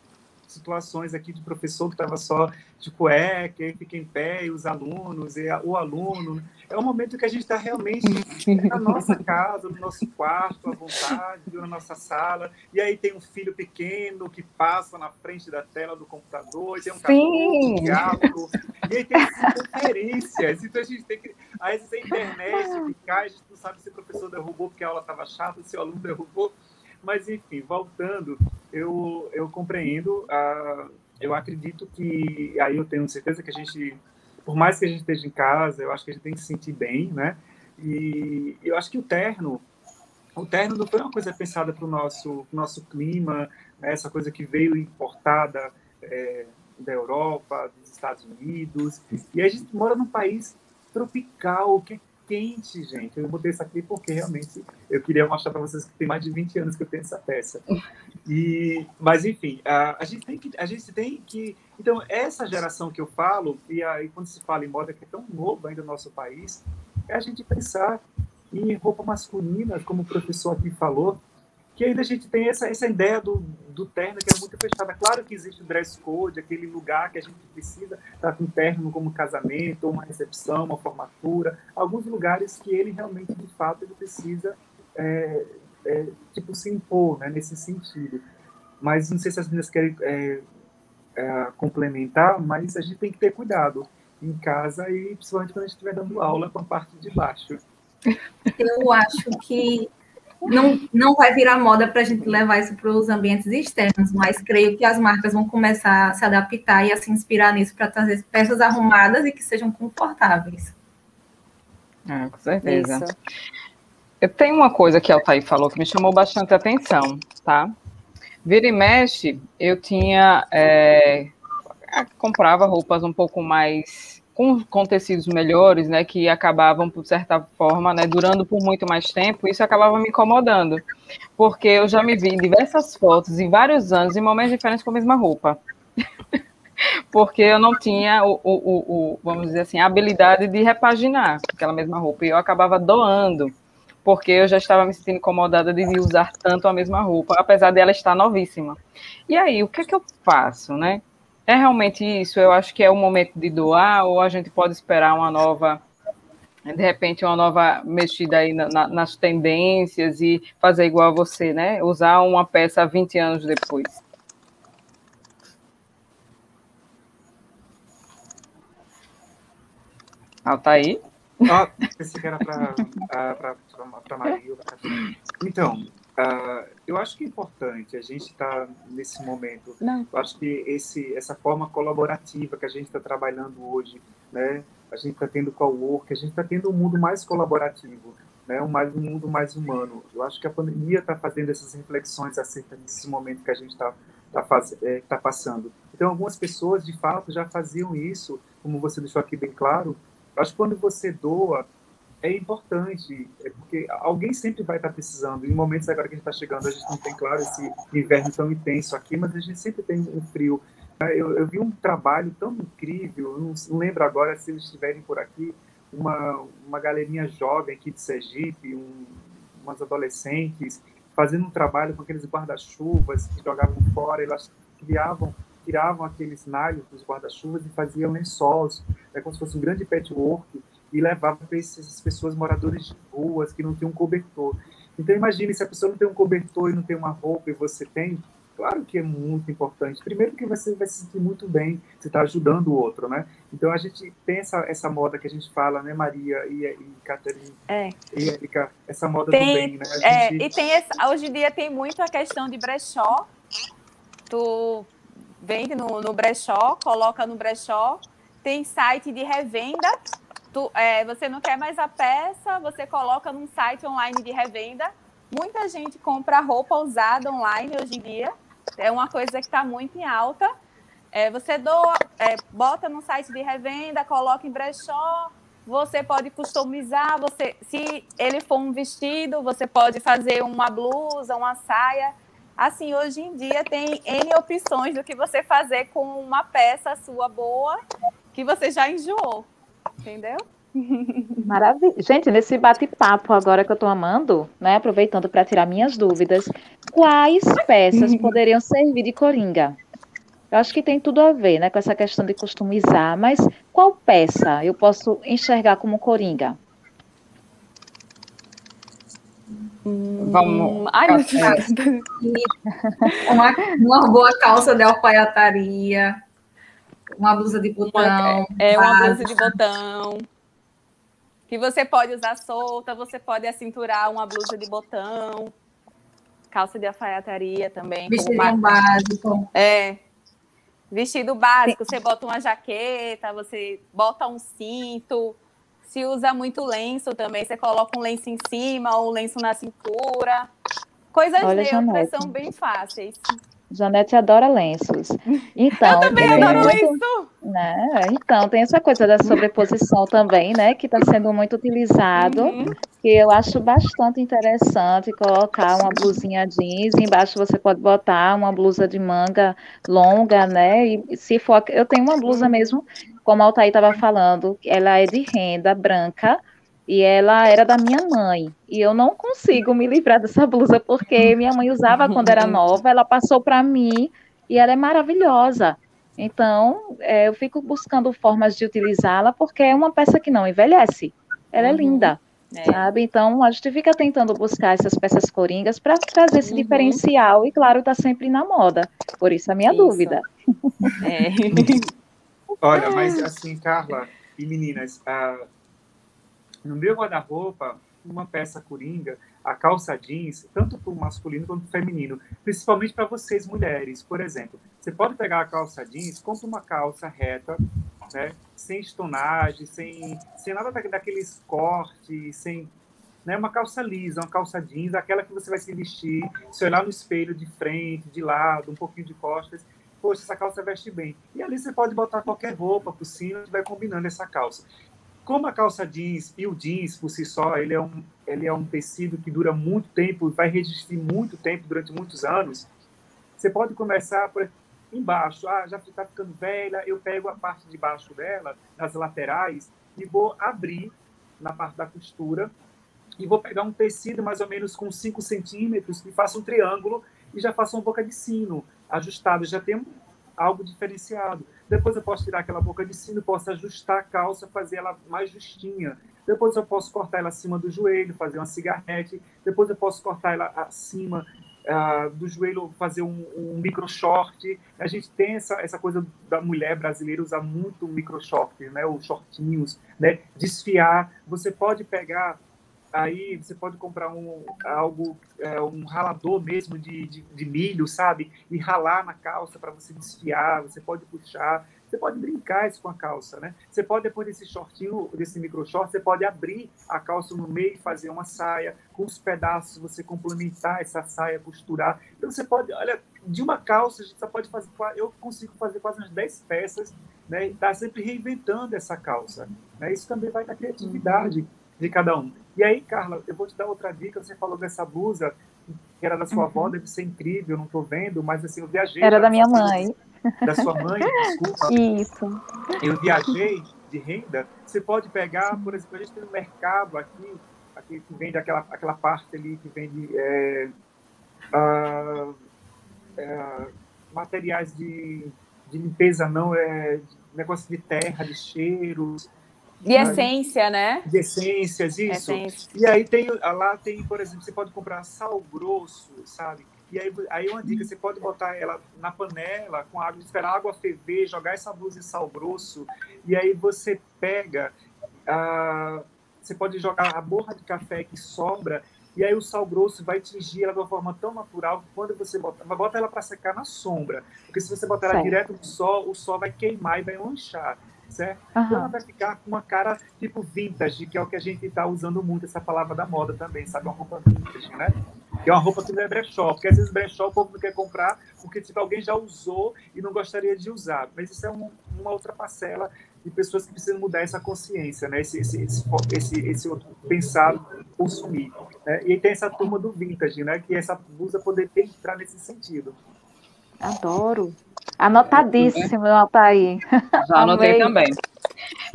situações aqui de professor que estava só de cueca, e fica em pé, e os alunos, e o aluno. É um momento que a gente está realmente na nossa casa, no nosso quarto, à vontade, na nossa sala, e aí tem um filho pequeno que passa na frente da tela do computador, e tem um cachorro diálogo, e aí tem conferências, então a gente tem que. Aí a internet que cai, a gente não sabe se o professor derrubou porque a aula estava chata, se o aluno derrubou. Mas, enfim, voltando, eu, eu compreendo, uh, eu acredito que, aí eu tenho certeza que a gente, por mais que a gente esteja em casa, eu acho que a gente tem que se sentir bem, né? E eu acho que o terno, o terno não foi uma coisa pensada para o nosso, nosso clima, né? essa coisa que veio importada é, da Europa, dos Estados Unidos, e a gente mora num país tropical, que é quente, gente. Eu botei isso aqui porque realmente eu queria mostrar para vocês que tem mais de 20 anos que eu tenho essa peça. E, mas enfim, a, a, gente tem que, a gente tem que, então essa geração que eu falo e aí quando se fala em moda que é tão novo ainda no nosso país, é a gente pensar em roupa masculina, como o professor aqui falou, que ainda a gente tem essa, essa ideia do, do terno que é muito fechada. Claro que existe o dress code, aquele lugar que a gente precisa estar com terno como casamento, uma recepção, uma formatura, alguns lugares que ele realmente, de fato, ele precisa é, é, tipo, se impor né, nesse sentido. Mas não sei se as meninas querem é, é complementar, mas a gente tem que ter cuidado em casa e principalmente quando a gente estiver dando aula com a parte de baixo. Eu acho que não, não vai virar moda para a gente levar isso para os ambientes externos, mas creio que as marcas vão começar a se adaptar e a se inspirar nisso para trazer peças arrumadas e que sejam confortáveis. Ah, com certeza. Isso. Eu tenho uma coisa que a Altair falou que me chamou bastante atenção, tá? Vira e mexe, eu tinha. É, comprava roupas um pouco mais com, com tecidos melhores, né, que acabavam, por certa forma, né, durando por muito mais tempo, isso acabava me incomodando, porque eu já me vi em diversas fotos, em vários anos, em momentos diferentes com a mesma roupa. porque eu não tinha o, o, o, vamos dizer assim, a habilidade de repaginar aquela mesma roupa, e eu acabava doando, porque eu já estava me sentindo incomodada de usar tanto a mesma roupa, apesar dela estar novíssima. E aí, o que é que eu faço, né? É realmente isso? Eu acho que é o momento de doar, ou a gente pode esperar uma nova, de repente, uma nova mexida aí na, na, nas tendências e fazer igual a você, né? Usar uma peça 20 anos depois. Ah, tá aí? Ah, pensei que era para Maria. Então, Uh, eu acho que é importante a gente estar tá nesse momento. Não. Eu acho que esse, essa forma colaborativa que a gente está trabalhando hoje, né? A gente está tendo co-work, a gente está tendo um mundo mais colaborativo, né? Um, mais, um mundo mais humano. Eu acho que a pandemia está fazendo essas reflexões acerca desse momento que a gente está tá, tá, é, tá passando. Então, algumas pessoas, de fato, já faziam isso, como você deixou aqui bem claro. Eu acho que quando você doa, é importante, é porque alguém sempre vai estar precisando. Em momentos agora que a gente está chegando, a gente não tem, claro, esse inverno tão intenso aqui, mas a gente sempre tem um frio. Eu, eu vi um trabalho tão incrível, não, não, lembro agora se eles estiverem por aqui, uma, uma galerinha jovem aqui de Sergipe, um, umas adolescentes, fazendo um trabalho com aqueles guarda-chuvas que jogavam fora, elas criavam tiravam aqueles nalhos dos guarda-chuvas e faziam lençóis, é como se fosse um grande patchwork, e levava para essas pessoas moradores de ruas que não tinham um cobertor. Então imagine se a pessoa não tem um cobertor e não tem uma roupa e você tem, claro que é muito importante. Primeiro que você vai se sentir muito bem, você está ajudando o outro, né? Então a gente tem essa, essa moda que a gente fala, né, Maria e, e Catarina é. e Erika, essa moda tem, do bem, né? É, gente... É, e tem esse, hoje em dia tem muito a questão de brechó. Tu vende no, no brechó, coloca no brechó, tem site de revenda tu, é, você não quer mais a peça, você coloca num site online de revenda. Muita gente compra roupa usada online hoje em dia. É uma coisa que está muito em alta. É, você doa, é, bota num site de revenda, coloca em brechó. Você pode customizar. Você, se ele for um vestido, você pode fazer uma blusa, uma saia. assim, hoje em dia tem N opções do que você fazer com uma peça sua boa que você já enjoou. Entendeu? Maravilha. Gente, nesse bate-papo agora que eu estou amando, né? Aproveitando para tirar minhas dúvidas, quais peças poderiam servir de coringa? Eu acho que tem tudo a ver, né, com essa questão de customizar, mas qual peça eu posso enxergar como coringa? Vamos. Ai, meu. Uma, uma boa calça de alfaiataria, uma blusa de botão. É uma blusa de botão. Que você pode usar solta, você pode acinturar uma blusa de botão. Calça de alfaiataria também. uma- básico. É. Vestido básico, você bota uma jaqueta, você bota um cinto. Se usa muito lenço também, você coloca um lenço em cima ou um lenço na cintura. Coisas Olha, neutras são bem fáceis. Janete adora lenços. Então, Eu também tem adoro muito- lenço. né? Então, tem essa coisa da sobreposição também, né? Que está sendo muito utilizado. Uhum. que eu acho bastante interessante colocar uma blusinha jeans, embaixo você pode botar uma blusa de manga longa, né? E se for, eu tenho uma blusa mesmo, como a Altair estava falando, ela é de renda branca e ela era da minha mãe. E eu não consigo me livrar dessa blusa porque minha mãe usava quando era nova, ela passou para mim e ela é maravilhosa. Então, é, eu fico buscando formas de utilizá-la porque é uma peça que não envelhece. Ela é Uhum. linda É. sabe? Então a gente fica tentando buscar essas peças coringas para trazer esse Uhum. diferencial e, claro, tá sempre na moda. Por isso a minha Isso. dúvida. É. Olha, mas assim, Carla e meninas, ah, no meu guarda-roupa, uma peça coringa, a calça jeans, tanto para o masculino quanto para o feminino, principalmente para vocês mulheres. Por exemplo, você pode pegar a calça jeans, compra uma calça reta, né, sem estonagem, sem, sem nada da- daqueles cortes, sem né, uma calça lisa, uma calça jeans, aquela que você vai se vestir, se olhar no espelho de frente, de lado, um pouquinho de costas, poxa, essa calça veste bem. E ali você pode botar qualquer roupa por cima e vai combinando essa calça. Como a calça jeans e o jeans por si só, ele é um, ele é um tecido que dura muito tempo, vai resistir muito tempo, durante muitos anos, você pode começar por embaixo. Ah, já está ficando velha, eu pego a parte de baixo dela, nas laterais, e vou abrir na parte da costura e vou pegar um tecido mais ou menos com 5 centímetros e faço um triângulo e já faço uma boca de sino ajustado, já tem algo diferenciado. Depois eu posso tirar aquela boca de sino, posso ajustar a calça, fazer ela mais justinha. Depois eu posso cortar ela acima do joelho, fazer uma cigarrete. Depois eu posso cortar ela acima ah, do joelho, fazer um, um micro short. A gente tem essa, essa coisa da mulher brasileira usar muito micro short, né? Os shortinhos, né? Desfiar. Você pode pegar aí você pode comprar um algo é, um ralador mesmo de, de, de milho sabe? E ralar na calça para você desfiar você pode puxar. Você pode brincar isso com a calça né? Você pode depois desse shortinho desse micro short você pode abrir a calça no meio e fazer uma saia. Com os pedaços você complementar essa saia costurar. Então você pode olha de uma calça a gente só pode fazer eu consigo fazer quase umas 10 peças né? E tá sempre reinventando essa calça né? Isso também vai da criatividade de cada um e aí, Carla, eu vou te dar outra dica. Você falou dessa blusa que era da sua Uhum. avó, deve ser incrível, não estou vendo, mas assim, eu viajei. Era da minha mãe. Da sua mãe, desculpa. Isso. Eu viajei de renda. Você pode pegar, por exemplo, a gente tem um mercado aqui, aqui que vende aquela, aquela parte ali que vende é, é, materiais de, de limpeza, não, é negócio de terra, de cheiros, De essência, né? de essências, isso. Essência. E aí tem lá tem, por exemplo, você pode comprar sal grosso, sabe? E aí, aí uma dica, você pode botar ela na panela com água, esperar a água ferver, jogar essa blusa em sal grosso, e aí você pega, ah, você pode jogar a borra de café que sobra, e aí o sal grosso vai tingir ela de uma forma tão natural que quando você bota, bota ela para secar na sombra, porque se você botar ela Certo. direto no sol, o sol vai queimar e vai manchar, certo? Então ela vai ficar com uma cara tipo vintage, que é o que a gente está usando muito, essa palavra da moda também, sabe? Uma roupa vintage, né? Que é uma roupa que não é brechó, porque às vezes brechó o povo não quer comprar porque tipo, alguém já usou e não gostaria de usar. Mas isso é um- uma outra parcela de pessoas que precisam mudar essa consciência, né? Esse, esse, esse, esse, esse outro pensar consumir. Né? E tem essa turma do vintage, né? Que essa blusa poderia entrar nesse sentido. Adoro. Anotadíssimo, Altair. Já anotei também.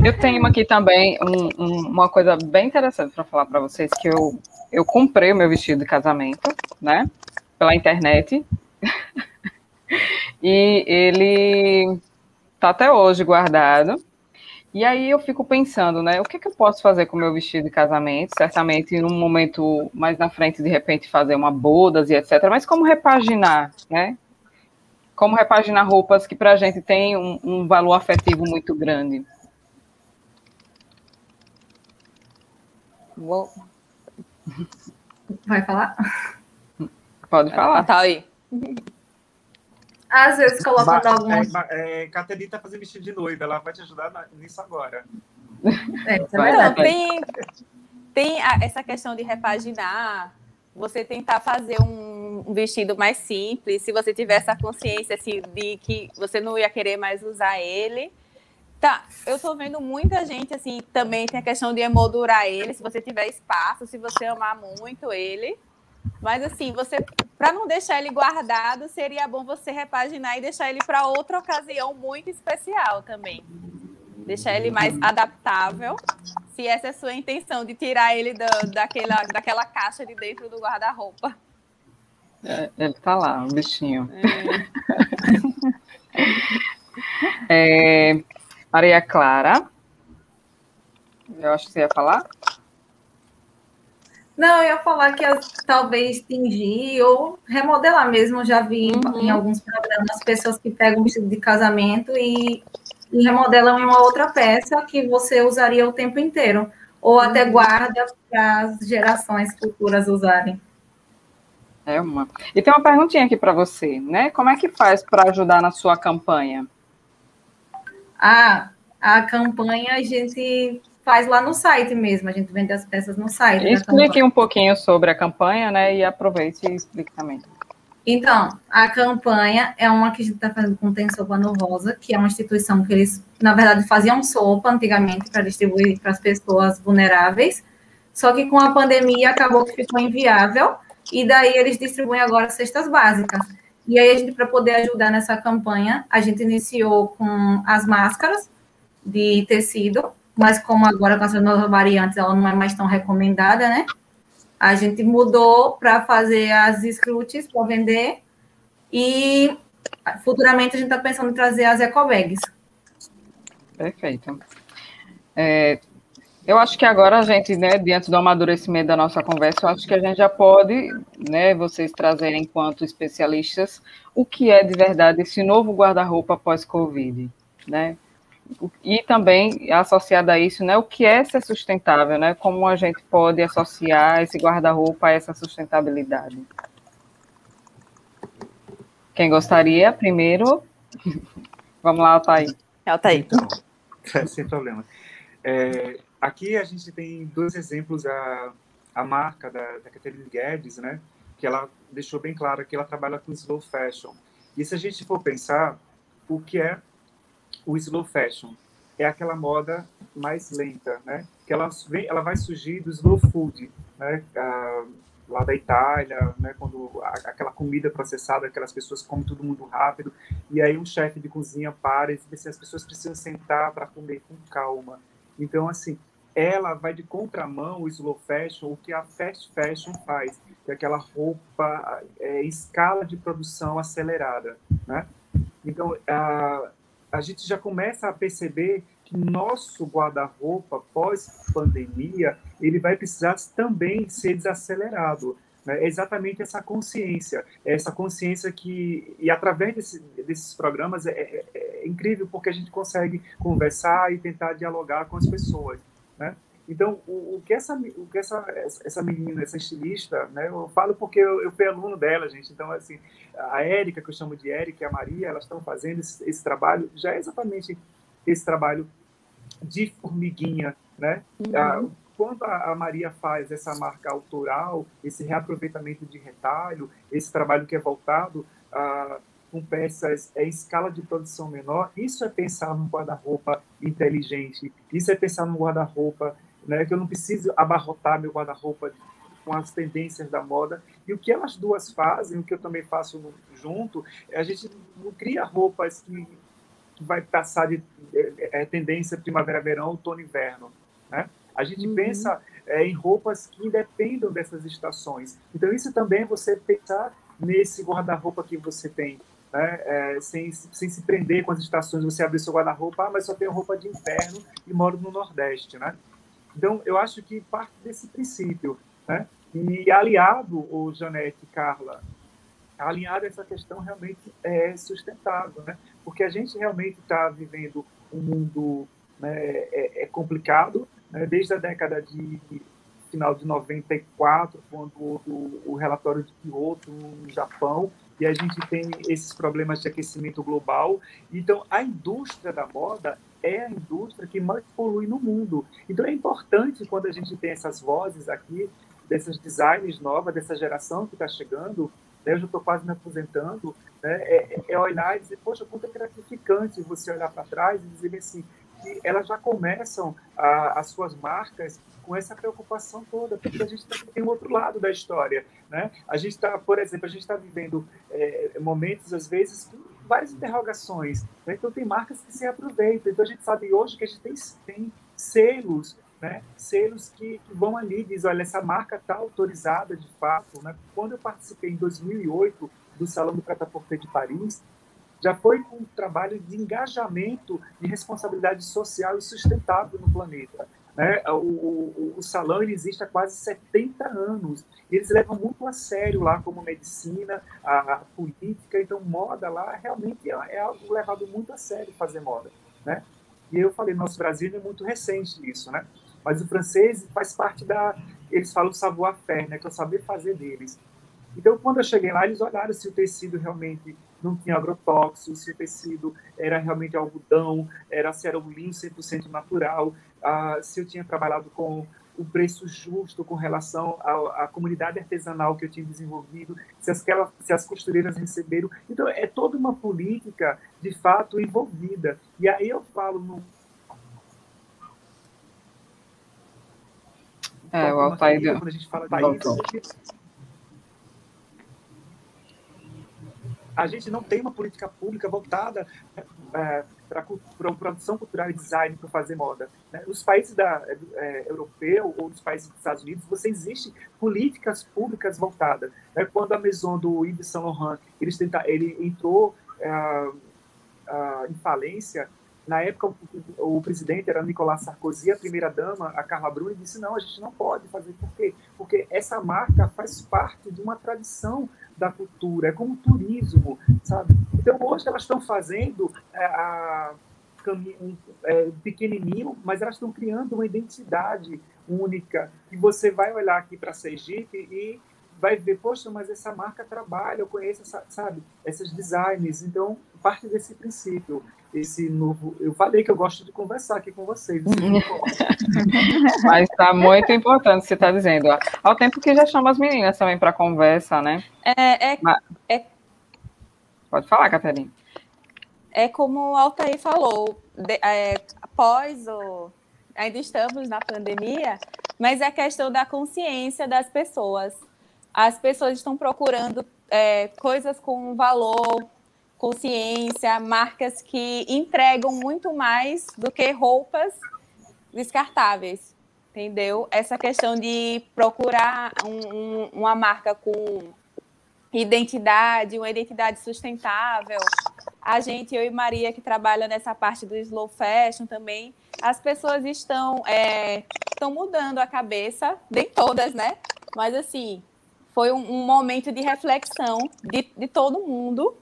Eu tenho aqui também um, um, uma coisa bem interessante para falar para vocês, que eu, eu comprei o meu vestido de casamento, né? Pela internet. e ele tá até hoje guardado. E aí eu fico pensando, né? O que, que eu posso fazer com o meu vestido de casamento? Certamente, num momento mais na frente, de repente, fazer uma bodas e etc. Mas como repaginar, né? Como repaginar roupas que para a gente tem um, um valor afetivo muito grande. Vou... Vai falar? Pode falar. Tá aí. Às vezes colocando algumas. É, é, Caterina está fazendo vestido de noiva, ela vai te ajudar nisso agora. É, é verdade. tem, tem a, essa questão de repaginar, você tentar fazer um, um vestido mais simples, se você tiver essa consciência assim, de que você não ia querer mais usar ele. Tá, eu tô vendo muita gente assim, também tem a questão de emoldurar ele, se você tiver espaço, se você amar muito ele. Mas assim, você para não deixar ele guardado, seria bom você repaginar e deixar ele para outra ocasião muito especial também. Deixar ele mais adaptável. Se essa é a sua intenção de tirar ele da, daquela, daquela caixa de dentro do guarda-roupa. É, ele tá lá, o bichinho. É. é, Maria Clara. Eu acho que você ia falar. Não, eu ia falar que as, talvez tingir ou remodelar mesmo. Eu já vi uhum. em alguns programas pessoas que pegam um vestido de casamento e, e, remodelam em uma outra peça que você usaria o tempo inteiro. Ou uhum. até guarda para as gerações futuras usarem. É uma. E tem uma perguntinha aqui para você, né? Como é que faz para ajudar na sua campanha? Ah, a campanha a gente faz lá no site mesmo, a gente vende as peças no site. Explique um pouquinho sobre a campanha, né? E aproveite e explique também. Então, a campanha é uma que a gente está fazendo com o Tem Sopa no Rosa, que é uma instituição que eles, na verdade, faziam sopa antigamente para distribuir para as pessoas vulneráveis, só que com a pandemia acabou que ficou inviável, e daí eles distribuem agora cestas básicas. E aí, a gente, para poder ajudar nessa campanha, a gente iniciou com as máscaras de tecido, mas como agora com as novas variantes ela não é mais tão recomendada, né? A gente mudou para fazer as scrutes para vender e futuramente a gente está pensando em trazer as ecobags. Perfeito. É, eu acho que agora a gente, né, diante do amadurecimento da nossa conversa, eu acho que a gente já pode, né, vocês trazerem enquanto especialistas o que é de verdade esse novo guarda-roupa pós-Covid, né? e também associado a isso, né, o que é ser sustentável, né, como a gente pode associar esse guarda-roupa a essa sustentabilidade. Quem gostaria, primeiro, vamos lá, Altair. Altair. Então, sem problema. É, aqui a gente tem dois exemplos, a, a marca da, da Catherine Guedes, né, que ela deixou bem claro que ela trabalha com slow fashion. E se a gente for pensar, o que é o slow fashion é aquela moda mais lenta, né? Que ela vem, ela vai surgir do slow food, né? Ah, lá da Itália, né? Quando a, aquela comida processada, aquelas pessoas comem tudo muito rápido, e aí um chefe de cozinha para e diz assim, as pessoas precisam sentar para comer com calma. Então, assim, ela vai de contramão o slow fashion, o que a fast fashion faz, que é aquela roupa é, escala de produção acelerada, né? Então, a, a gente já começa a perceber que nosso guarda-roupa pós-pandemia ele vai precisar também ser desacelerado. Né? É exatamente essa consciência, é essa consciência que, e através desse, desses programas, é, é, é, incrível porque a gente consegue conversar e tentar dialogar com as pessoas. Né? Então, o, o, que, essa, o que essa, essa menina, essa estilista, né, eu falo porque eu, eu fui aluno dela, gente. Então, assim, a Érica, que eu chamo de Érica, e a Maria, elas estão fazendo esse, esse, trabalho, já é exatamente esse trabalho de formiguinha, né? Uhum. Ah, quando a, a, Maria faz essa marca autoral, esse reaproveitamento de retalho, esse trabalho que é voltado a com peças em escala de produção menor, isso é pensar num guarda-roupa inteligente, isso é pensar num guarda-roupa né, que eu não preciso abarrotar meu guarda-roupa com as tendências da moda. E o que elas duas fazem, o que eu também faço no, junto, é a gente não cria roupas que, que vai passar de é, é, tendência primavera-verão, outono-inverno. Né? A gente uhum. pensa é, em roupas que independam dessas estações. Então, isso também é você pensar nesse guarda-roupa que você tem. Né? É, sem, sem se prender com as estações, você abrir seu guarda-roupa, ah, mas só tenho roupa de inverno e moro no Nordeste, né? Então, eu acho que parte desse princípio, né? E aliado, o Janete Carla, alinhado a essa questão realmente é sustentável, né? Porque a gente realmente está vivendo um mundo né, é, é complicado, né? desde a década de final de 94, quando o, o relatório de Kyoto no Japão, e a gente tem esses problemas de aquecimento global. Então, a indústria da moda é a indústria que mais polui no mundo. Então, é importante quando a gente tem essas vozes aqui, dessas designers novas, dessa geração que está chegando, né, eu já estou quase me aposentando, né, é, é, olhar e dizer, poxa, quanto é gratificante você olhar para trás e dizer assim, que elas já começam a, as suas marcas com essa preocupação toda, porque a gente tem um outro lado da história, né? A gente está, por exemplo, a gente está vivendo é, momentos às vezes com várias interrogações, né? então tem marcas que se aproveitam. Então a gente sabe hoje que a gente tem, tem selos, né? Selos que, que vão ali diz, olha, essa marca está autorizada de fato, né? Quando eu participei em 2008 do Salão do Prata-Porter de Paris, já foi um trabalho de engajamento de responsabilidade social e sustentável no planeta. Né? O, o, o, salão ele existe há quase 70 anos. Eles levam muito a sério lá como medicina, a, a política. Então, moda lá realmente é, é, algo levado muito a sério fazer moda. Né? E eu falei, nosso Brasil é muito recente isso, né? Mas o francês faz parte da... Eles falam savoir-faire, né? Que é o saber fazer deles. Então, quando eu cheguei lá, eles olharam se o tecido realmente não tinha agrotóxicos, se o tecido era realmente algodão, era, se era um linho 100% natural, ah, se eu tinha trabalhado com o preço justo com relação à, à, comunidade artesanal que eu tinha desenvolvido, se as, se as costureiras receberam. Então, é toda uma política, de fato, envolvida. E aí eu falo no. É, o Altair. Quando a gente fala de país, a gente não tem uma política pública voltada é, para produção cultural e design para fazer moda. Né? Nos países da, é, europeu ou nos países dos Estados Unidos, você existe políticas públicas voltadas. Né? Quando a Maison do Yves Saint Laurent ele, tenta, ele entrou é, em falência, na época o, o, presidente era Nicolas Sarkozy, a primeira dama, a Carla Bruni, disse não, a gente não pode fazer. Por quê? Porque essa marca faz parte de uma tradição da cultura, é como turismo, sabe? Então, hoje elas estão fazendo é, a, um, é, pequenininho, mas elas estão criando uma identidade única. E você vai olhar aqui para Sergipe e vai ver, poxa, mas essa marca trabalha, eu conheço, essa, sabe, esses designs. Então, parte desse princípio, esse novo. Eu falei que eu gosto de conversar aqui com vocês. mas está muito importante você está dizendo. Ao tempo que já chama as meninas também para conversa, né? É, é, mas... é, Pode falar, Catarina. É como o Altair falou, de, é, após o. Ainda estamos na pandemia, mas é questão da consciência das pessoas as pessoas estão procurando é, coisas com valor, consciência, marcas que entregam muito mais do que roupas descartáveis, entendeu? Essa questão de procurar um, um, uma marca com identidade, uma identidade sustentável. A gente, eu e Maria, que trabalha nessa parte do slow fashion também, as pessoas estão, é, estão mudando a cabeça, nem todas, né? Mas assim, foi um, um momento de reflexão de, de todo mundo.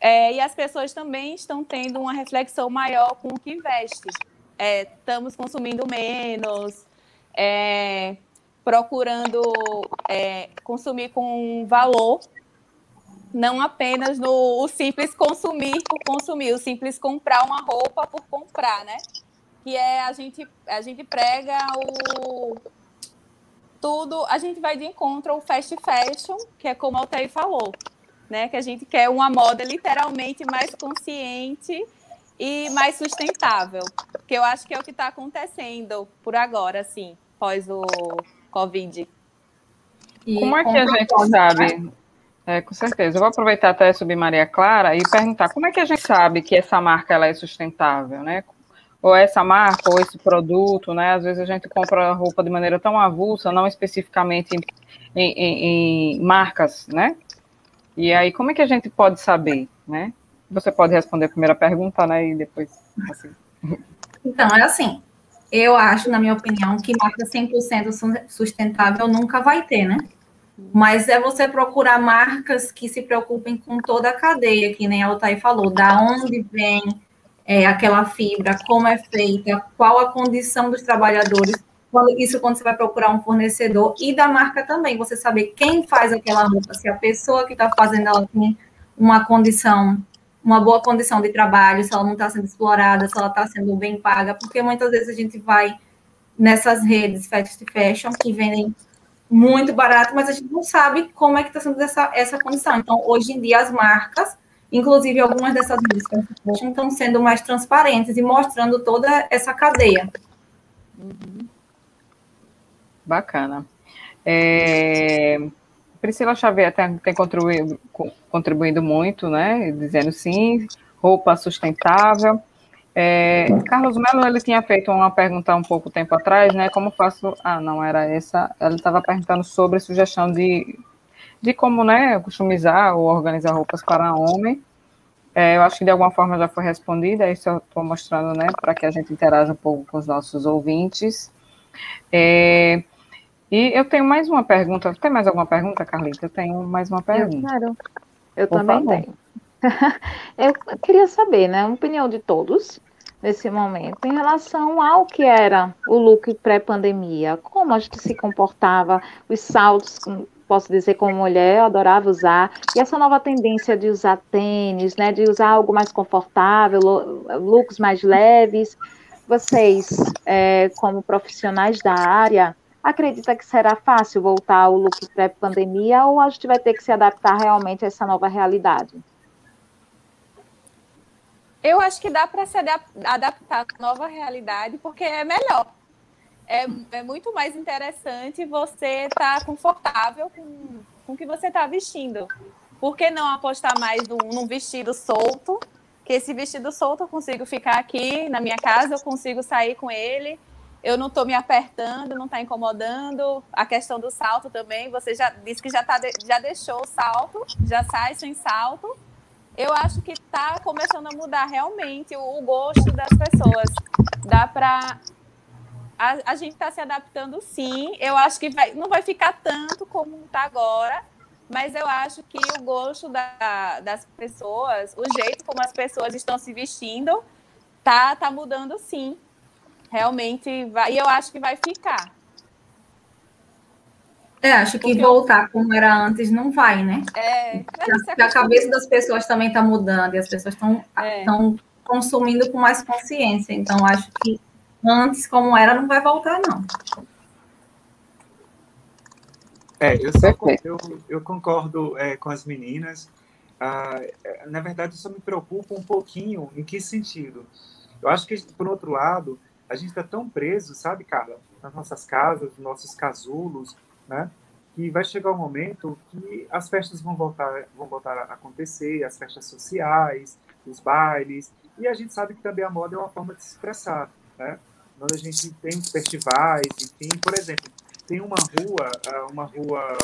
É, e as pessoas também estão tendo uma reflexão maior com o que veste. É, estamos consumindo menos, é, procurando é, consumir com valor, não apenas no o simples consumir por consumir, o simples comprar uma roupa por comprar, né? Que é a gente, a gente prega o, tudo, a gente vai de encontro ao fast fashion, que é como a Altair falou, né? Que a gente quer uma moda literalmente mais consciente e mais sustentável, que eu acho que é o que está acontecendo por agora, assim, pós o Covid. E como é que a gente sabe? É, com certeza. Eu vou aproveitar até subir Maria Clara e perguntar como é que a gente sabe que essa marca ela é sustentável, né? Ou essa marca, ou esse produto, né? Às vezes a gente compra roupa de maneira tão avulsa, não especificamente em, em, em, marcas, né? E aí, como é que a gente pode saber, né? Você pode responder a primeira pergunta, né? E depois, assim. Então, é assim. Eu acho, na minha opinião, que marca 100% sustentável nunca vai ter, né? Mas é você procurar marcas que se preocupem com toda a cadeia, que nem a Altair falou, da onde vem é, aquela fibra, como é feita, qual a condição dos trabalhadores. Isso quando você vai procurar um fornecedor e da marca também, você saber quem faz aquela roupa, se a pessoa que está fazendo ela tem uma condição, uma boa condição de trabalho, se ela não está sendo explorada, se ela está sendo bem paga, porque muitas vezes a gente vai nessas redes fast fashion que vendem muito barato, mas a gente não sabe como é que está sendo essa, essa condição. Então, hoje em dia, as marcas, inclusive algumas dessas redes estão sendo mais transparentes e mostrando toda essa cadeia. Bacana. É... Priscila Xavier tem, tem contribuído, contribuindo muito, né? Dizendo sim, roupa sustentável. É, Carlos Melo, ele tinha feito uma pergunta um pouco tempo atrás, né? Como faço. Ah, não era essa. Ele estava perguntando sobre sugestão de, de como, né, customizar ou organizar roupas para homem. É, eu acho que de alguma forma já foi respondida, isso eu estou mostrando, né, para que a gente interaja um pouco com os nossos ouvintes. É, e eu tenho mais uma pergunta. Tem mais alguma pergunta, Carlita? Eu tenho mais uma pergunta. Claro. Eu Por também favor. tenho. eu queria saber, né, a opinião de todos nesse momento em relação ao que era o look pré-pandemia, como a gente se comportava, os saltos, posso dizer como mulher, eu adorava usar, e essa nova tendência de usar tênis, né, de usar algo mais confortável, looks mais leves. Vocês, é, como profissionais da área, acredita que será fácil voltar ao look pré-pandemia ou a gente vai ter que se adaptar realmente a essa nova realidade? Eu acho que dá para se adaptar à nova realidade, porque é melhor. É, é muito mais interessante você estar tá confortável com, com o que você está vestindo. Por que não apostar mais num, num vestido solto? Que esse vestido solto eu consigo ficar aqui na minha casa, eu consigo sair com ele, eu não estou me apertando, não está incomodando. A questão do salto também, você já disse que já, tá, já deixou o salto, já sai sem salto eu acho que está começando a mudar realmente o, o, gosto das pessoas. Dá para a, a, gente está se adaptando sim. Eu acho que vai, não vai ficar tanto como está agora, mas eu acho que o gosto da, das pessoas, o jeito como as pessoas estão se vestindo, tá, tá mudando sim. Realmente vai, e eu acho que vai ficar. É, acho que Porque voltar como era antes não vai, né? É. Porque a cabeça das pessoas também está mudando e as pessoas estão é. consumindo com mais consciência. Então, acho que antes como era não vai voltar, não. É, eu, só, eu, eu concordo é, com as meninas. Ah, é, na verdade, isso me preocupa um pouquinho. Em que sentido? Eu acho que, por outro lado, a gente está tão preso, sabe, Carla, nas nossas casas, nos nossos casulos, né? Que vai chegar um momento que as festas vão voltar, vão voltar a acontecer, as festas sociais, os bailes, e a gente sabe que também a moda é uma forma de se expressar, né? Quando a gente tem festivais, enfim, por exemplo, tem uma rua, ah, uma rua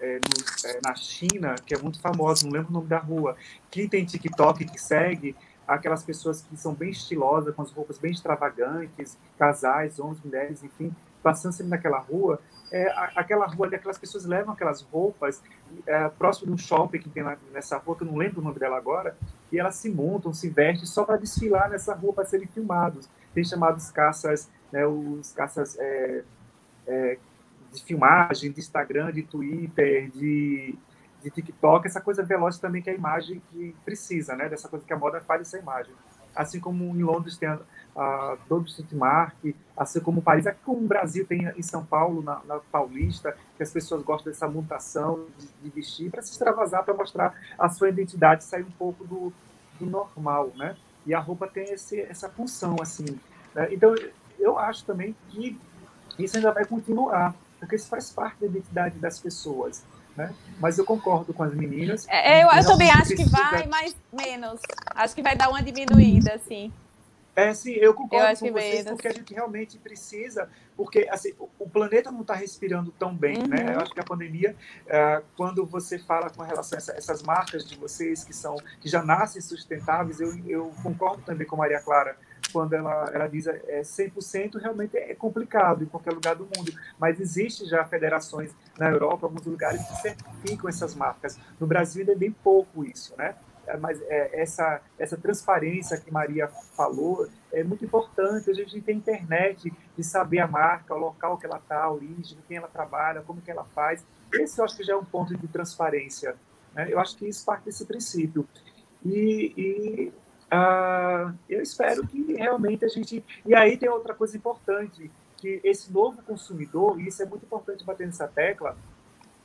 é, no, é, na China, que é muito famosa, não lembro o nome da rua. Quem tem TikTok que segue, aquelas pessoas que são bem estilosas, com as roupas bem extravagantes, casais, homens, mulheres, enfim, passando sempre naquela rua, é, aquela rua ali, aquelas pessoas levam aquelas roupas é, próximo de um shopping que tem lá nessa rua, que eu não lembro o nome dela agora, e elas se montam, se vestem só para desfilar nessa rua para serem filmados. Tem chamados caças, né, os caças é, é, de filmagem, de Instagram, de Twitter, de, de TikTok, essa coisa veloz também que a imagem que precisa, né, dessa coisa que a moda faz essa imagem. Assim como em Londres tem a, a Street Mark, assim como Paris, aqui como o Brasil tem em São Paulo, na, na Paulista, que as pessoas gostam dessa mutação de, de vestir para se extravasar, para mostrar a sua identidade, sair um pouco do, do normal, né? E a roupa tem esse, essa função, assim. Né? Então, eu acho também que isso ainda vai continuar, porque isso faz parte da identidade das pessoas. Né? Mas eu concordo com as meninas. É, eu, eu também acho que vai, mas menos. Acho que vai dar uma diminuída, assim. É, sim, eu concordo eu com vocês, porque a gente realmente precisa, porque assim, o planeta não está respirando tão bem, né? uhum. né? Eu acho que a pandemia, uh, quando você fala com relação a essa, essas marcas de vocês que são, que já nascem sustentáveis, eu, eu concordo também com Maria Clara, quando ela, ela diz é 100%, realmente é complicado em qualquer lugar do mundo. Mas existe já federações na Europa, alguns lugares que certificam essas marcas. No Brasil ainda é bem pouco isso, né? É, mas é, essa, essa transparência que Maria falou é muito importante. A gente tem internet de saber a marca, o local que ela está, a origem, quem ela trabalha, como que ela faz. Esse eu acho que já é um ponto de transparência. Né? Eu acho que isso parte desse princípio. E, e Uh, eu espero que realmente a gente. E aí tem outra coisa importante, que esse novo consumidor, e isso é muito importante bater nessa tecla,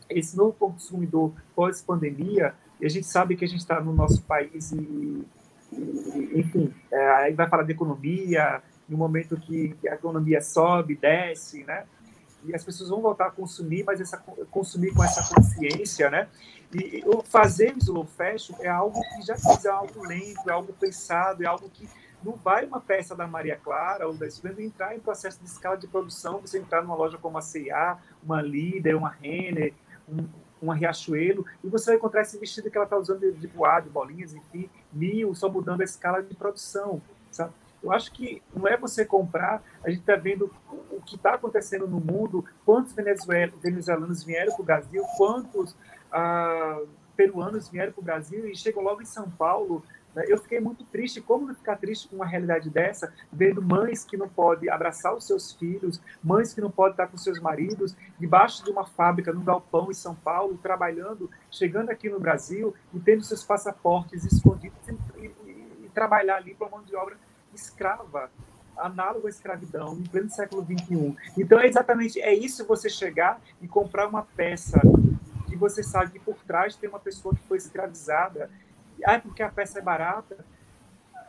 esse novo consumidor pós-pandemia, e a gente sabe que a gente está no nosso país e, e enfim, é, aí vai falar de economia, no momento que, a economia sobe, desce, né? E as pessoas vão voltar a consumir, mas essa, consumir com essa consciência, né? E o fazer slow fashion é algo que já é algo lento, é algo pensado, é algo que não vai uma peça da Maria Clara ou da Esplenda entrar em processo de escala de produção, você entrar numa loja como a C&A, uma Líder, uma Renner, um, uma Riachuelo, e você vai encontrar esse vestido que ela está usando de, de boa, de bolinhas, enfim, mil, só mudando a escala de produção, sabe? Eu acho que não é você comprar, a gente está vendo o que está acontecendo no mundo, quantos venezuelanos vieram para o Brasil, quantos ah, peruanos vieram para o Brasil e chegam logo em São Paulo. Né? Eu fiquei muito triste. Como não ficar triste com uma realidade dessa, vendo mães que não podem abraçar os seus filhos, mães que não podem estar com seus maridos, debaixo de uma fábrica, num galpão em São Paulo, trabalhando, chegando aqui no Brasil e tendo seus passaportes escondidos e, e, e trabalhar ali para mão de obra escrava, análogo à escravidão, em pleno século XXI. Então, é exatamente é isso você chegar e comprar uma peça que você sabe que por trás tem uma pessoa que foi escravizada. Ah, porque a peça é barata.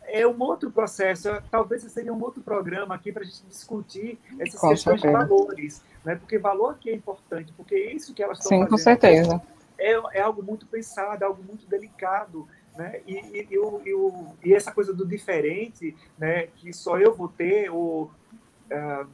É um outro processo. Talvez seria um outro programa aqui para a gente discutir essas com questões certeza. de valores. Né? Porque valor aqui é importante, porque isso que elas estão Sim, fazendo. Com certeza. É, é algo muito pensado, é algo muito delicado. Né? E, e, e, o, e, o, e, essa coisa do diferente, né? que só eu vou ter, ou, uh,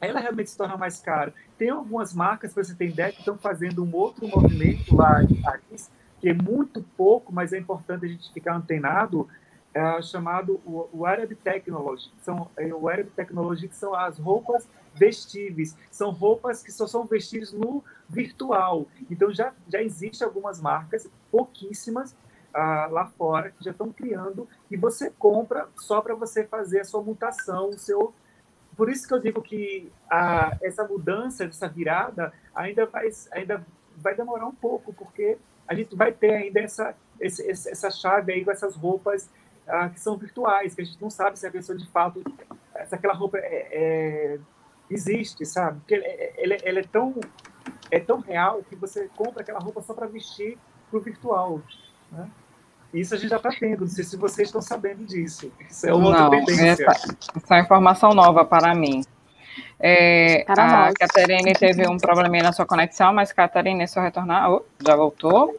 ela realmente se torna mais cara. Tem algumas marcas, para você ter ideia, que estão fazendo um outro movimento lá em Paris, que é muito pouco, mas é importante a gente ficar antenado, é, chamado o, o Arab Technology. São, é, o Arab Technology que são as roupas vestíveis, são roupas que só são vestidas no virtual. Então já, já existem algumas marcas, pouquíssimas, ah, lá fora que já estão criando e você compra só para você fazer a sua mutação, o seu. Por isso que eu digo que a, essa mudança, essa virada, ainda vai, ainda vai demorar um pouco, porque a gente vai ter ainda essa, esse, essa chave aí com essas roupas ah, que são virtuais, que a gente não sabe se a pessoa de fato, se aquela roupa é, é, existe, sabe? Porque ela, ela, é, tão, é tão real que você compra aquela roupa só para vestir para o virtual. Né? Isso a gente já está tendo, não sei se vocês estão sabendo disso. Isso é outra não, tendência. Essa, essa é informação nova para mim. É, a Caterine teve um probleminha na sua conexão, mas Caterine, se eu retornar, oh, já voltou.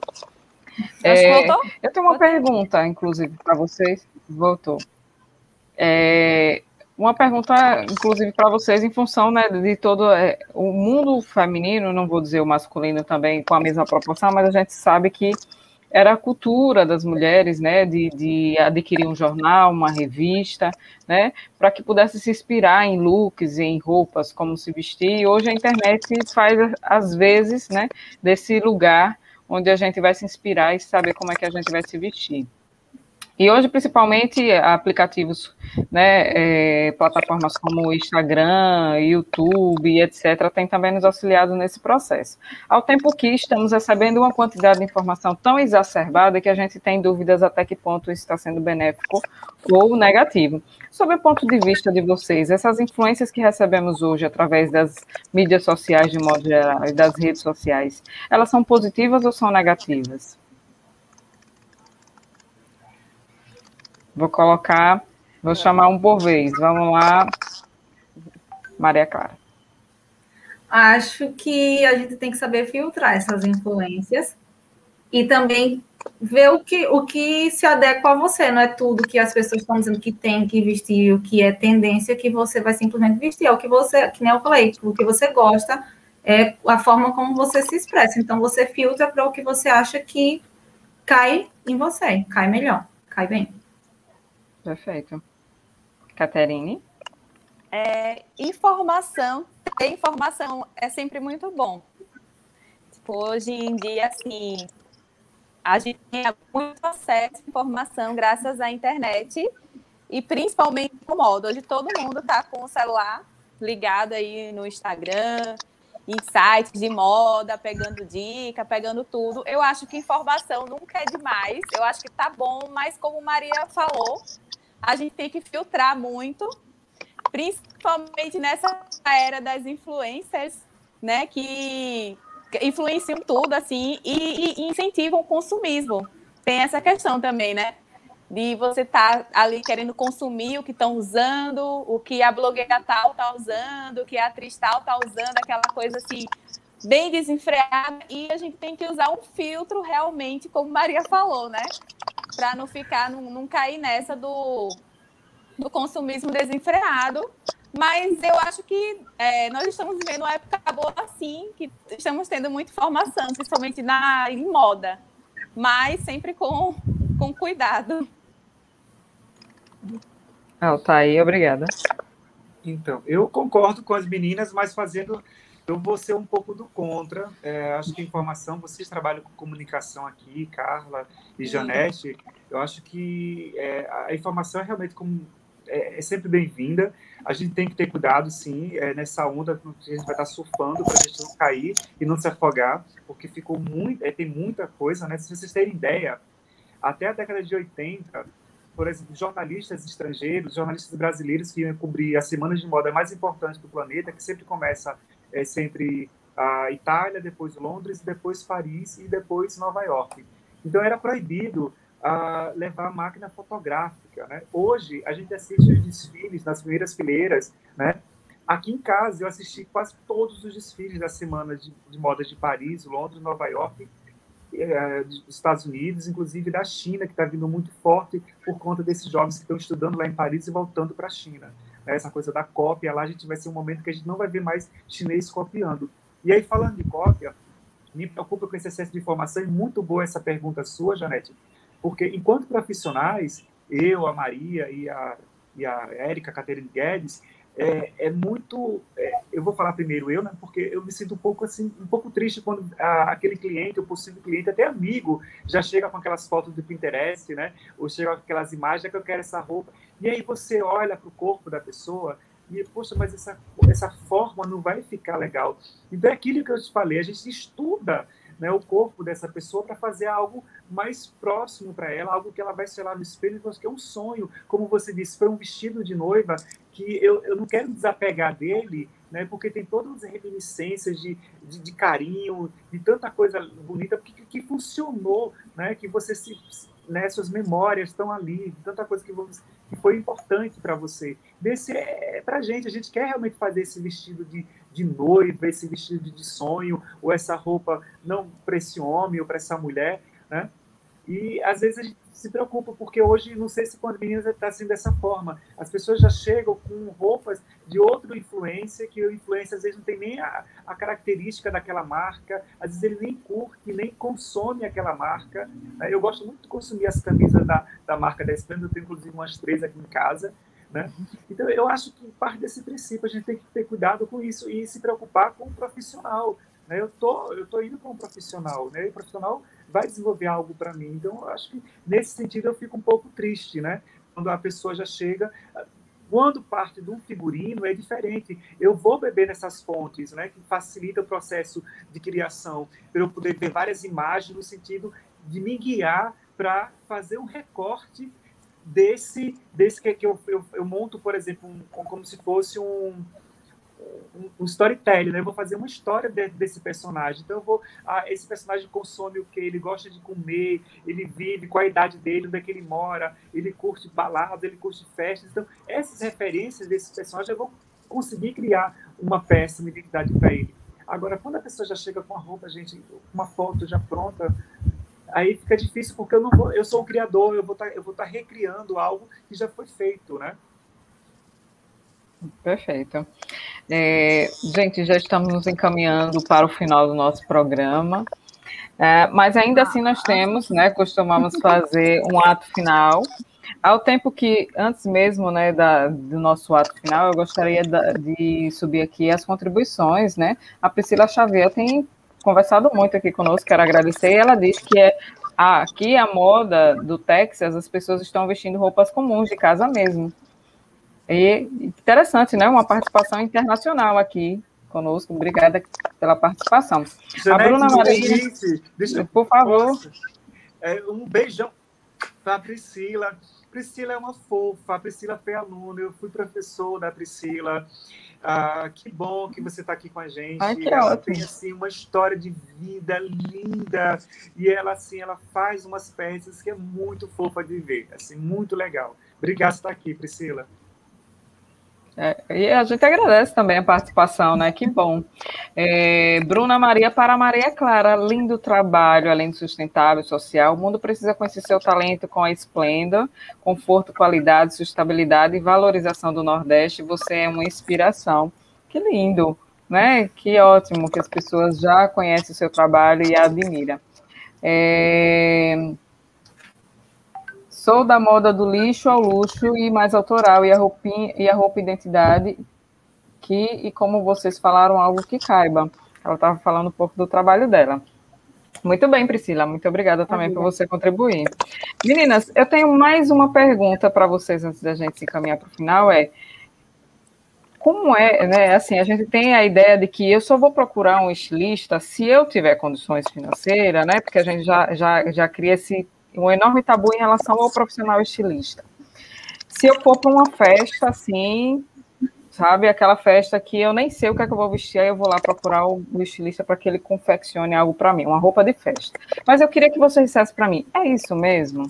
É, voltou? Eu tenho uma pergunta, inclusive, para vocês. Voltou. É, uma pergunta, inclusive, para vocês, em função né, de todo é, o mundo feminino, não vou dizer o masculino também com a mesma proporção, mas a gente sabe que era a cultura das mulheres, né, de, de adquirir um jornal, uma revista, né, para que pudesse se inspirar em looks, em roupas, como se vestir. E hoje a internet faz, às vezes, né, desse lugar onde a gente vai se inspirar e saber como é que a gente vai se vestir. E hoje, principalmente, aplicativos, né, é, plataformas como Instagram, YouTube, etc., têm também nos auxiliado nesse processo. Ao tempo que estamos recebendo uma quantidade de informação tão exacerbada que a gente tem dúvidas até que ponto isso está sendo benéfico ou negativo. Sob o ponto de vista de vocês, essas influências que recebemos hoje através das mídias sociais, de modo geral, e das redes sociais, elas são positivas ou são negativas? Vou colocar, vou chamar um por vez. Vamos lá, Maria Clara. Acho que a gente tem que saber filtrar essas influências e também ver o que, o que se adequa a você. Não é tudo que as pessoas estão dizendo que tem que vestir, o que é tendência, que você vai simplesmente vestir. É o que você, que nem eu falei, o que você gosta, é a forma como você se expressa. Então, você filtra para o que você acha que cai em você, cai melhor, cai bem. Perfeito. Caterine? É, informação, ter informação é sempre muito bom. Tipo, hoje em dia, assim, a gente tem muito acesso à informação graças à internet e principalmente no modo. Hoje todo mundo está com o celular ligado aí no Instagram, em sites de moda, pegando dica, pegando tudo. Eu acho que informação nunca é demais. Eu acho que tá bom, mas como Maria falou, a gente tem que filtrar muito principalmente nessa era das influências, né, que influenciam tudo, assim, e, e incentivam o consumismo. Tem essa questão também, né? De você estar tá ali querendo consumir o que estão usando, o que a blogueira tal está usando, o que a atriz tal está usando, aquela coisa assim, bem desenfreada. E a gente tem que usar um filtro realmente, como Maria falou, né? Para não ficar, não, não cair nessa do do consumismo desenfreado, mas eu acho que é, nós estamos vivendo uma época boa assim, que estamos tendo muita informação, principalmente na, em moda, mas sempre com, com cuidado. Ah, tá aí, obrigada. Então, eu concordo com as meninas, mas fazendo. Eu vou ser um pouco do contra. É, acho que informação, vocês trabalham com comunicação aqui, Carla e Janete. Eu acho que é, a informação é realmente como é, é sempre bem-vinda. A gente tem que ter cuidado, sim, é, nessa onda que a gente vai estar surfando para a gente não cair e não se afogar, porque ficou muito, é, tem muita coisa, né? Se vocês terem ideia, até a década de 80, por exemplo, jornalistas estrangeiros, jornalistas brasileiros que iam cobrir as semanas de moda mais importantes do planeta, que sempre começa é, sempre a Itália, depois Londres, depois Paris e depois Nova York. Então era proibido a levar máquina fotográfica. Né? Hoje, a gente assiste os desfiles nas primeiras fileiras. Né? Aqui em casa, eu assisti quase todos os desfiles da semana de, de moda de Paris, Londres, Nova York, é, dos Estados Unidos, inclusive da China, que está vindo muito forte por conta desses jovens que estão estudando lá em Paris e voltando para a China. Né? Essa coisa da cópia, lá a gente vai ser um momento que a gente não vai ver mais chinês copiando. E aí, falando de cópia, me preocupa com esse excesso de informação, e muito boa essa pergunta sua, Janete, porque, enquanto profissionais, eu, a Maria e a, e a Érica, Caterine Guedes, é, é muito. É, eu vou falar primeiro eu, né? Porque eu me sinto um pouco assim, um pouco triste quando a, aquele cliente, o possível cliente, até amigo, já chega com aquelas fotos do Pinterest, né? Ou chega com aquelas imagens que eu quero essa roupa. E aí você olha para o corpo da pessoa e, poxa, mas essa, essa forma não vai ficar legal. Então é aquilo que eu te falei, a gente estuda né, o corpo dessa pessoa para fazer algo mais próximo para ela, algo que ela vai ser lá no espelho, que é um sonho. Como você disse, foi um vestido de noiva que eu, eu não quero desapegar dele, né, porque tem todas as reminiscências de, de, de carinho, de tanta coisa bonita, que, que funcionou, né, que você se, né, suas memórias estão ali, tanta coisa que, que foi importante para você. Desse é, para gente, a gente quer realmente fazer esse vestido de, de noiva, esse vestido de sonho, ou essa roupa não para esse homem ou para essa mulher, né? E às vezes a gente se preocupa, porque hoje, não sei se com as meninas está assim dessa forma, as pessoas já chegam com roupas de outra influência, que o influência às vezes não tem nem a, a característica daquela marca, às vezes ele nem curte, nem consome aquela marca. Né? Eu gosto muito de consumir as camisas da, da marca da Esplendor, eu tenho inclusive umas três aqui em casa, né? Então, eu acho que parte desse princípio a gente tem que ter cuidado com isso e se preocupar com o profissional. Né? Eu tô, eu tô indo com um profissional, né? E o profissional vai desenvolver algo para mim. Então, eu acho que nesse sentido eu fico um pouco triste, né? Quando a pessoa já chega, quando parte de um figurino é diferente. Eu vou beber nessas fontes, né? Que facilita o processo de criação, para eu poder ver várias imagens no sentido de me guiar para fazer um recorte desse, desse que, que eu, eu, eu monto, por exemplo, um, como se fosse um, um, um storytelling, né? Eu vou fazer uma história de, desse personagem. Então, eu vou. Ah, esse personagem consome o que? Ele gosta de comer, ele vive, qual a idade dele, onde é que ele mora, ele curte baladas, ele curte festas. Então, essas referências desse personagem eu vou conseguir criar uma peça, uma identidade para ele. Agora, quando a pessoa já chega com a roupa, gente, uma foto já pronta, aí fica difícil porque eu não vou, eu sou o criador, eu vou tá, eu vou estar tá recriando algo que já foi feito, né? Perfeito. É, gente, já estamos nos encaminhando para o final do nosso programa. É, mas ainda assim nós temos, né, costumamos fazer um ato final. Ao tempo que, antes mesmo né, da, do nosso ato final, eu gostaria de subir aqui as contribuições. Né? A Priscila Xavier tem conversado muito aqui conosco, quero agradecer, e ela disse que é aqui a moda do Texas, as pessoas estão vestindo roupas comuns de casa mesmo. E interessante, né? Uma participação internacional aqui conosco. Obrigada pela participação. Janete, a Bruna Maria, deixa, por favor. É, um beijão para a Priscila. Priscila é uma fofa. A Priscila foi aluna, eu fui professor da Priscila. Ah, que bom que você está aqui com a gente. Ai, que ela ótimo. tem assim uma história de vida linda e ela assim ela faz umas peças que é muito fofa de ver, assim muito legal. Obrigado por estar aqui, Priscila. É, e a gente agradece também a participação, né? Que bom. É, Bruna Maria para Maria Clara, lindo trabalho, além de sustentável, social. O mundo precisa conhecer seu talento com a Esplendor, conforto, qualidade, sustentabilidade e valorização do Nordeste. Você é uma inspiração. Que lindo, né? Que ótimo que as pessoas já conhecem o seu trabalho e admiram. É, Sou da moda do lixo ao luxo e mais autoral, e a, roupinha, e a roupa identidade, que, e como vocês falaram, algo que caiba. Ela estava falando um pouco do trabalho dela. Muito bem, Priscila, muito obrigada também por você contribuir. Meninas, eu tenho mais uma pergunta para vocês antes da gente se encaminhar para o final, é como é, né, assim, a gente tem a ideia de que eu só vou procurar um estilista se eu tiver condições financeiras, né, porque a gente já, já, já cria esse um enorme tabu em relação ao profissional estilista. Se eu for para uma festa assim, sabe, aquela festa que eu nem sei o que é que eu vou vestir, aí eu vou lá procurar o, estilista para que ele confeccione algo para mim, uma roupa de festa. Mas eu queria que você dissesse para mim, é isso mesmo?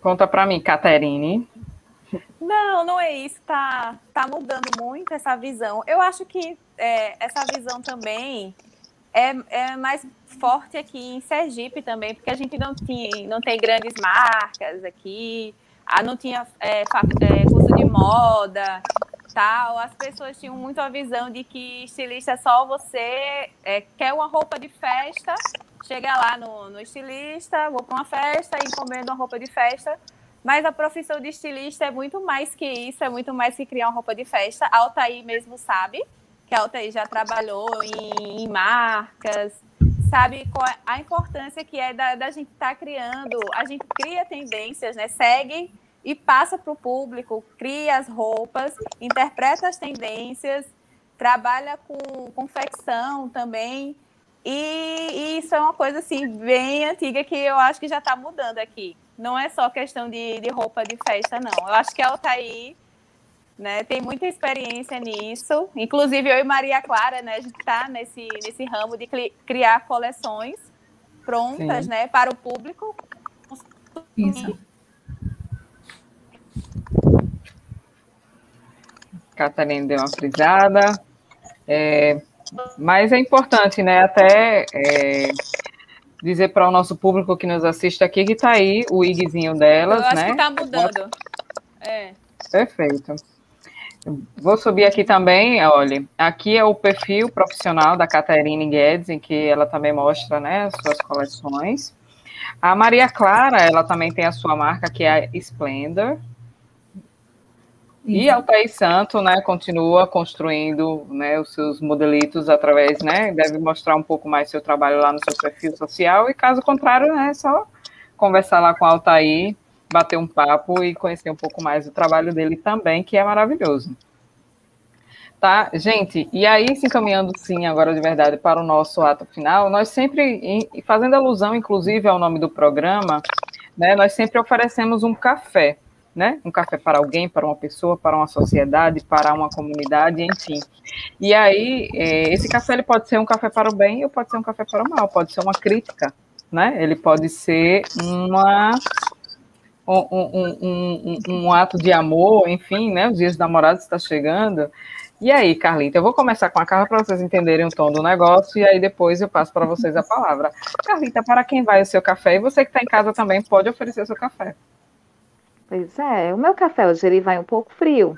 Conta para mim, Caterine. Não, não é isso. Tá, tá mudando muito essa visão. Eu acho que é, essa visão também é, é mais forte aqui em Sergipe também, porque a gente não, tinha, não tem grandes marcas aqui, não tinha é, é, curso de moda, tal. As pessoas tinham muito a visão de que estilista é só você é, quer uma roupa de festa, chega lá no, no estilista, vou para uma festa, encomendo uma roupa de festa. Mas a profissão de estilista é muito mais que isso, é muito mais que criar uma roupa de festa. A Altair mesmo sabe que a UTI já trabalhou em, em marcas, sabe é a importância que é da, da gente estar tá criando. A gente cria tendências, né? Segue e passa para o público, cria as roupas, interpreta as tendências, trabalha com confecção também. E, e, isso é uma coisa assim bem antiga que eu acho que já está mudando aqui. Não é só questão de, de roupa de festa, não. Eu acho que a Altair né? Tem muita experiência nisso. Inclusive, eu e Maria Clara, né? A gente está nesse, nesse ramo de criar coleções prontas, Sim. né? Para o público. Isso. Catarina deu uma frisada. É, mas é importante, né? Até é, dizer para o nosso público que nos assiste aqui que está aí o igzinho delas, Eu acho né? que está mudando. É. Perfeito. Vou subir aqui também, olha, aqui é o perfil profissional da Caterine Guedes, em que ela também mostra, né, as suas coleções. A Maria Clara, ela também tem a sua marca, que é a Splendor. E Altair Santo, né, continua construindo, né, os seus modelitos através, né, deve mostrar um pouco mais seu trabalho lá no seu perfil social, e caso contrário, né, é só conversar lá com a Altair, bater um papo e conhecer um pouco mais do trabalho dele também, que é maravilhoso. Tá, gente, e aí se encaminhando sim agora de verdade para o nosso ato final, nós sempre, fazendo alusão inclusive ao nome do programa, né, nós sempre oferecemos um café né? Um café para alguém, para uma pessoa, para uma sociedade, para uma comunidade, enfim. E aí, é, esse café ele pode ser um café para o bem ou pode ser um café para o mal, pode ser uma crítica, né? Ele pode ser uma um, um, um, ato de amor, enfim, né? Os dias namorados está chegando. E aí, Carlita, eu vou começar com a Carla para vocês entenderem o tom do negócio e aí depois eu passo para vocês a palavra. Carlita, para quem vai o seu café? E você que está em casa também pode oferecer o seu café. Pois é, o meu café hoje ele vai um pouco frio.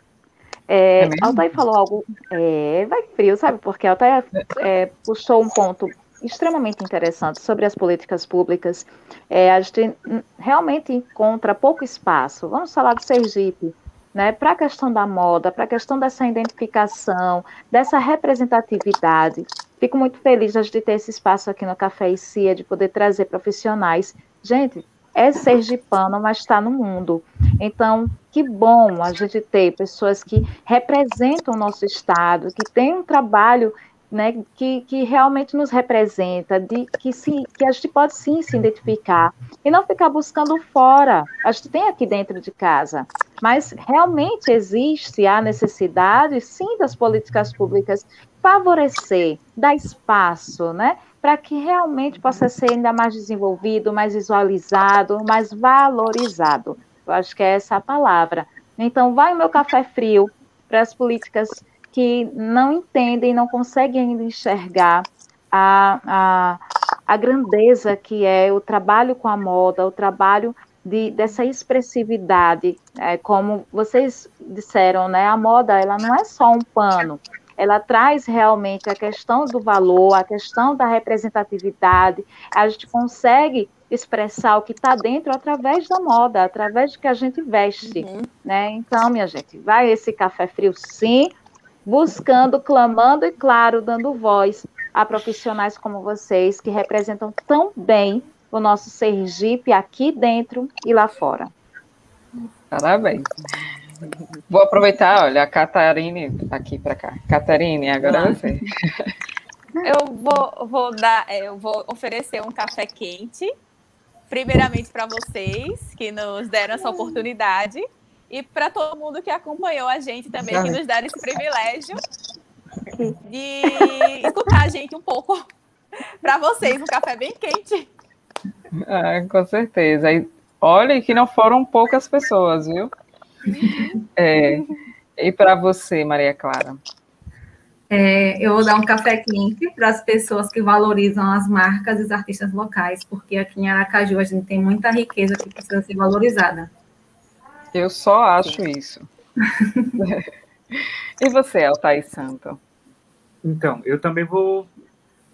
É, é Altair falou algo, é, vai frio, sabe? Porque Altair é, puxou um ponto extremamente interessante sobre as políticas públicas. É, a gente realmente encontra pouco espaço. Vamos falar do Sergipe, né? Para a questão da moda, para a questão dessa identificação, dessa representatividade. Fico muito feliz de ter esse espaço aqui no Café e Cia, de poder trazer profissionais. Gente, é sergipano, mas está no mundo. Então, que bom a gente ter pessoas que representam o nosso estado, que têm um trabalho né, que, que realmente nos representa, de que, sim, que a gente pode sim se identificar e não ficar buscando fora. A gente tem aqui dentro de casa, mas realmente existe a necessidade, sim, das políticas públicas favorecer, dar espaço, né, para que realmente possa ser ainda mais desenvolvido, mais visualizado, mais valorizado. Eu acho que é essa a palavra. Então, vai o meu café frio para as políticas que não entendem, não conseguem ainda enxergar a, a, a grandeza que é o trabalho com a moda, o trabalho de, dessa expressividade, é, como vocês disseram, né? A moda ela não é só um pano, ela traz realmente a questão do valor, a questão da representatividade. A gente consegue expressar o que está dentro através da moda, através do que a gente veste, uhum. né? Então, minha gente, vai esse café frio, sim, buscando, clamando e, claro, dando voz a profissionais como vocês que representam tão bem o nosso Sergipe aqui dentro e lá fora. Parabéns. Vou aproveitar, olha, a Catarine tá aqui para cá. Catarine, agora ah. você. Eu vou, vou dar, é, eu vou oferecer um café quente, primeiramente para vocês que nos deram essa oportunidade e para todo mundo que acompanhou a gente também, que nos deram esse privilégio de escutar a gente um pouco para vocês, um café bem quente. Ah, com certeza. E olha que não foram poucas pessoas, viu? É, e para você, Maria Clara? É, eu vou dar um café quente para as pessoas que valorizam as marcas e os artistas locais, porque aqui em Aracaju a gente tem muita riqueza que precisa ser valorizada. Eu só acho isso. e você, Altair Santo? Então, eu também vou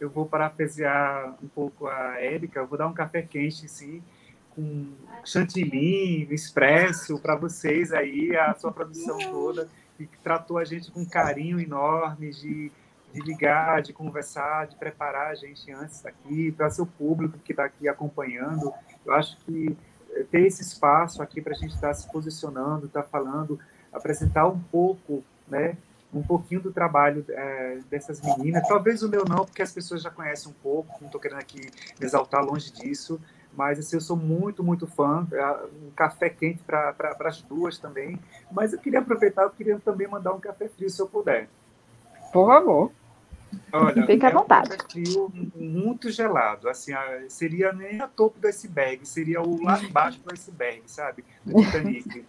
eu vou parafrasear um pouco a Érica, eu vou dar um café quente, sim, com chantilly, expresso para vocês aí, a sua produção toda, e que tratou a gente com carinho enorme de, de ligar, de conversar, de preparar a gente antes daqui, para seu público que está aqui acompanhando. Eu acho que ter esse espaço aqui para a gente estar tá se posicionando, estar tá falando, apresentar um pouco, né, um pouquinho do trabalho é, dessas meninas. Talvez o meu não, porque as pessoas já conhecem um pouco, não estou querendo aqui exaltar longe disso, mas assim, eu sou muito, muito fã. É, um café quente para as duas também. Mas eu queria aproveitar, eu queria também mandar um café frio, se eu puder. Por favor. Olha, Fica à vontade. Um frio muito gelado. Assim, seria nem a topo do iceberg, seria o lá embaixo do iceberg, sabe? Do Titanic.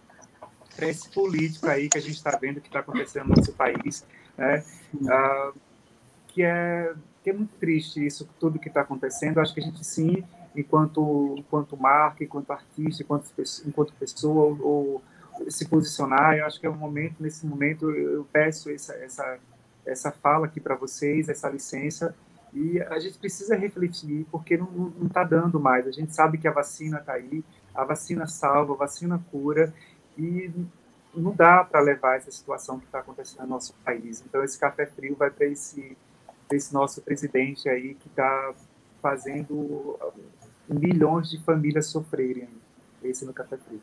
para esse político aí que a gente está vendo que está acontecendo no nosso país, né? Ah, que, é, que é muito triste isso, tudo que está acontecendo. Acho que a gente sim enquanto, enquanto marca, enquanto artista, enquanto, enquanto pessoa, ou, ou se posicionar. Eu acho que é um momento, nesse momento, eu peço essa, essa, essa fala aqui para vocês, essa licença, e a gente precisa refletir, porque não está dando mais. A gente sabe que a vacina está aí, a vacina salva, a vacina cura, e não dá para levar essa situação que está acontecendo no nosso país. Então, esse café frio vai para esse, esse nosso presidente aí que está fazendo milhões de famílias sofrerem esse no Café Frio.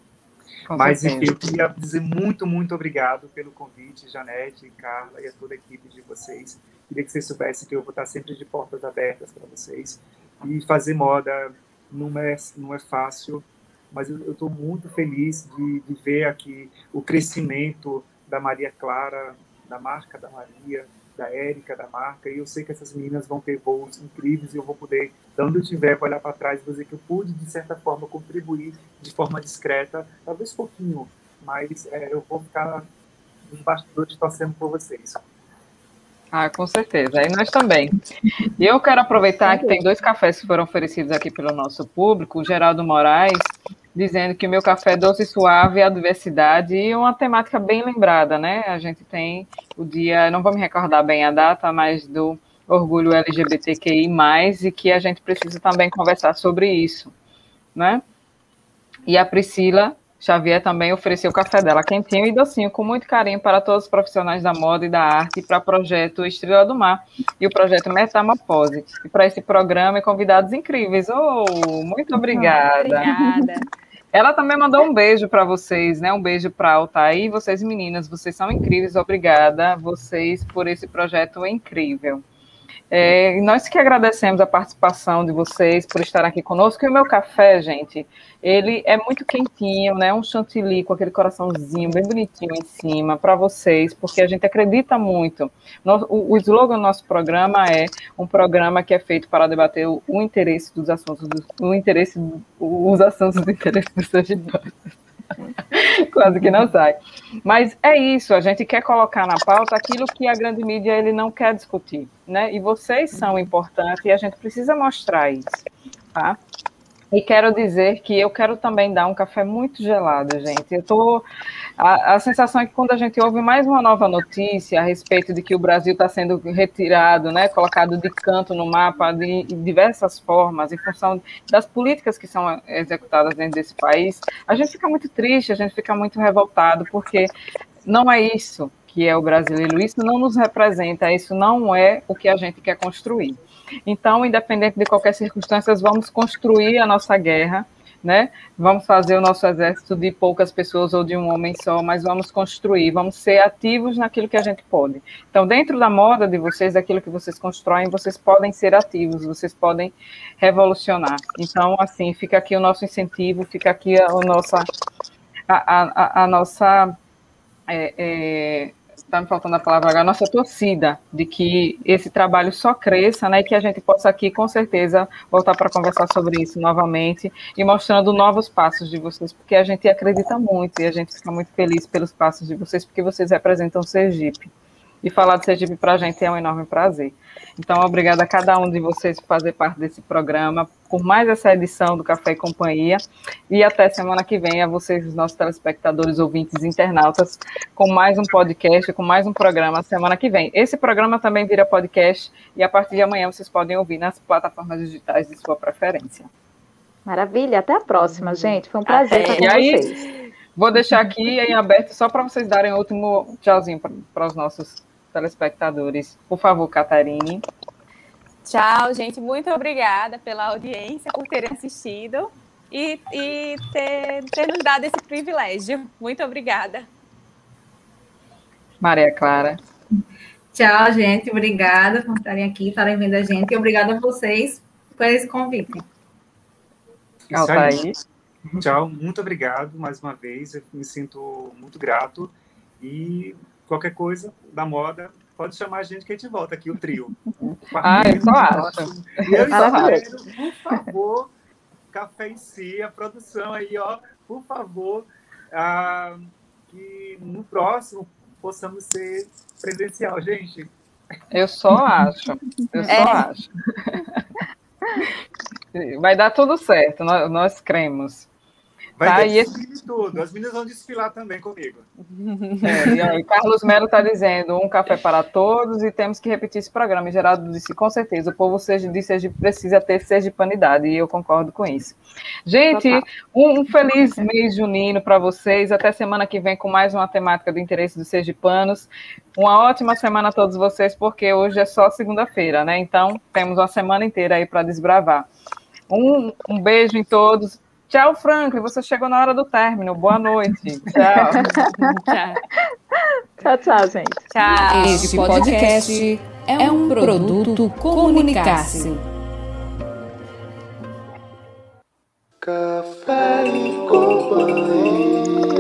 Com Mas, enfim, eu queria dizer muito, muito obrigado pelo convite, Janete, Carla e a toda a equipe de vocês. Queria que vocês soubessem que eu vou estar sempre de portas abertas para vocês. E fazer moda não é, não é fácil, mas eu estou muito feliz de, de ver aqui o crescimento da Maria Clara, da marca da Maria, da Érica, da marca, e eu sei que essas meninas vão ter voos incríveis e eu vou poder, de onde eu estiver, olhar para trás e dizer que eu pude, de certa forma, contribuir de forma discreta, talvez pouquinho, mas é, eu vou ficar nos bastidores torcendo por vocês. Ah, com certeza. E nós também. E eu quero aproveitar que tem dois cafés que foram oferecidos aqui pelo nosso público, o Geraldo Moraes, dizendo que o meu café é doce e suave, a diversidade e uma temática bem lembrada, né? A gente tem o dia, não vou me recordar bem a data, mas do orgulho LGBTQI+, e que a gente precisa também conversar sobre isso, né? E a Priscila Xavier também ofereceu o café dela quentinho e docinho, com muito carinho para todos os profissionais da moda e da arte, para o projeto Estrela do Mar e o projeto Metamorfose. E para esse programa e convidados incríveis. Oh, muito obrigada. Obrigada. Ela também mandou um beijo para vocês, né? Um beijo para Altair. Vocês, meninas, vocês são incríveis. Obrigada, vocês, por esse projeto incrível. É, nós que agradecemos a participação de vocês por estar aqui conosco. E o meu café, gente, ele é muito quentinho, né? Um chantilly com aquele coraçãozinho bem bonitinho em cima para vocês, porque a gente acredita muito. o, o, slogan do nosso programa é um programa que é feito para debater o, o interesse dos assuntos, do, o interesse, os assuntos do interesse dos sergipanos. Quase que não sai. Mas é isso, a gente quer colocar na pauta aquilo que a grande mídia ele não quer discutir, né? E vocês são importantes e a gente precisa mostrar isso, tá? E quero dizer que eu quero também dar um café muito gelado, gente. Eu tô a, a, sensação é que quando a gente ouve mais uma nova notícia a respeito de que o Brasil está sendo retirado, né, colocado de canto no mapa de, de, diversas formas, em função das políticas que são executadas dentro desse país, a gente fica muito triste, a gente fica muito revoltado, porque não é isso que é o brasileiro, isso não nos representa, isso não é o que a gente quer construir. Então, independente de qualquer circunstância, vamos construir a nossa guerra, né? Vamos fazer o nosso exército de poucas pessoas ou de um homem só, mas vamos construir, vamos ser ativos naquilo que a gente pode. Então, dentro da moda de vocês, daquilo que vocês constroem, vocês podem ser ativos, vocês podem revolucionar. Então, assim, fica aqui o nosso incentivo, fica aqui a, a nossa, a, a, a nossa é, é, está me faltando a palavra agora, a nossa torcida de que esse trabalho só cresça, né, e que a gente possa aqui, com certeza, voltar para conversar sobre isso novamente e mostrando novos passos de vocês, porque a gente acredita muito e a gente fica muito feliz pelos passos de vocês, porque vocês representam Sergipe. E falar de Sergipe para a gente é um enorme prazer. Então, obrigada a cada um de vocês por fazer parte desse programa, por mais essa edição do Café e Companhia. E até semana que vem a vocês, os nossos telespectadores, ouvintes, internautas, com mais um podcast, com mais um programa semana que vem. Esse programa também vira podcast e a partir de amanhã vocês podem ouvir nas plataformas digitais de sua preferência. Maravilha, até a próxima, gente. Foi um prazer estar com e aí, vocês. Vou deixar aqui em aberto só para vocês darem o último tchauzinho para os nossos telespectadores. Por favor, Catarine. Tchau, gente. Muito obrigada pela audiência, por terem assistido e, e ter, ter nos dado esse privilégio. Muito obrigada. Maria Clara. Tchau, gente. Obrigada por estarem aqui, estarem vendo a gente. E obrigada a vocês por esse convite. Altair. Tchau, muito obrigado mais uma vez. Eu me sinto muito grato. E qualquer coisa da moda, pode chamar a gente que a gente volta aqui, o trio. Ah, eu só acho. Eu espero, por favor, Café em Si, a produção aí, ó, por favor, ah, que no próximo possamos ser presencial, gente. Eu só acho, eu só é. acho. Vai dar tudo certo, nós, nós cremos. Vai tá, ter esse... tudo. As meninas vão desfilar também comigo. É, e aí, Carlos Melo está dizendo um café para todos e temos que repetir esse programa. Geraldo disse, com certeza, o povo de Sergipe precisa ter sergipanidade e eu concordo com isso. Gente, um, um feliz mês junino para vocês. Até semana que vem com mais uma temática do interesse dos sergipanos. Uma ótima semana a todos vocês, porque hoje é só segunda-feira, né? Então, temos uma semana inteira aí para desbravar. Um, um beijo em todos. Tchau, Franklin. Você chegou na hora do término. Boa noite. Tchau. tchau, tchau, gente. Tchau. Este podcast é um produto Comunicasse. Café e companhia.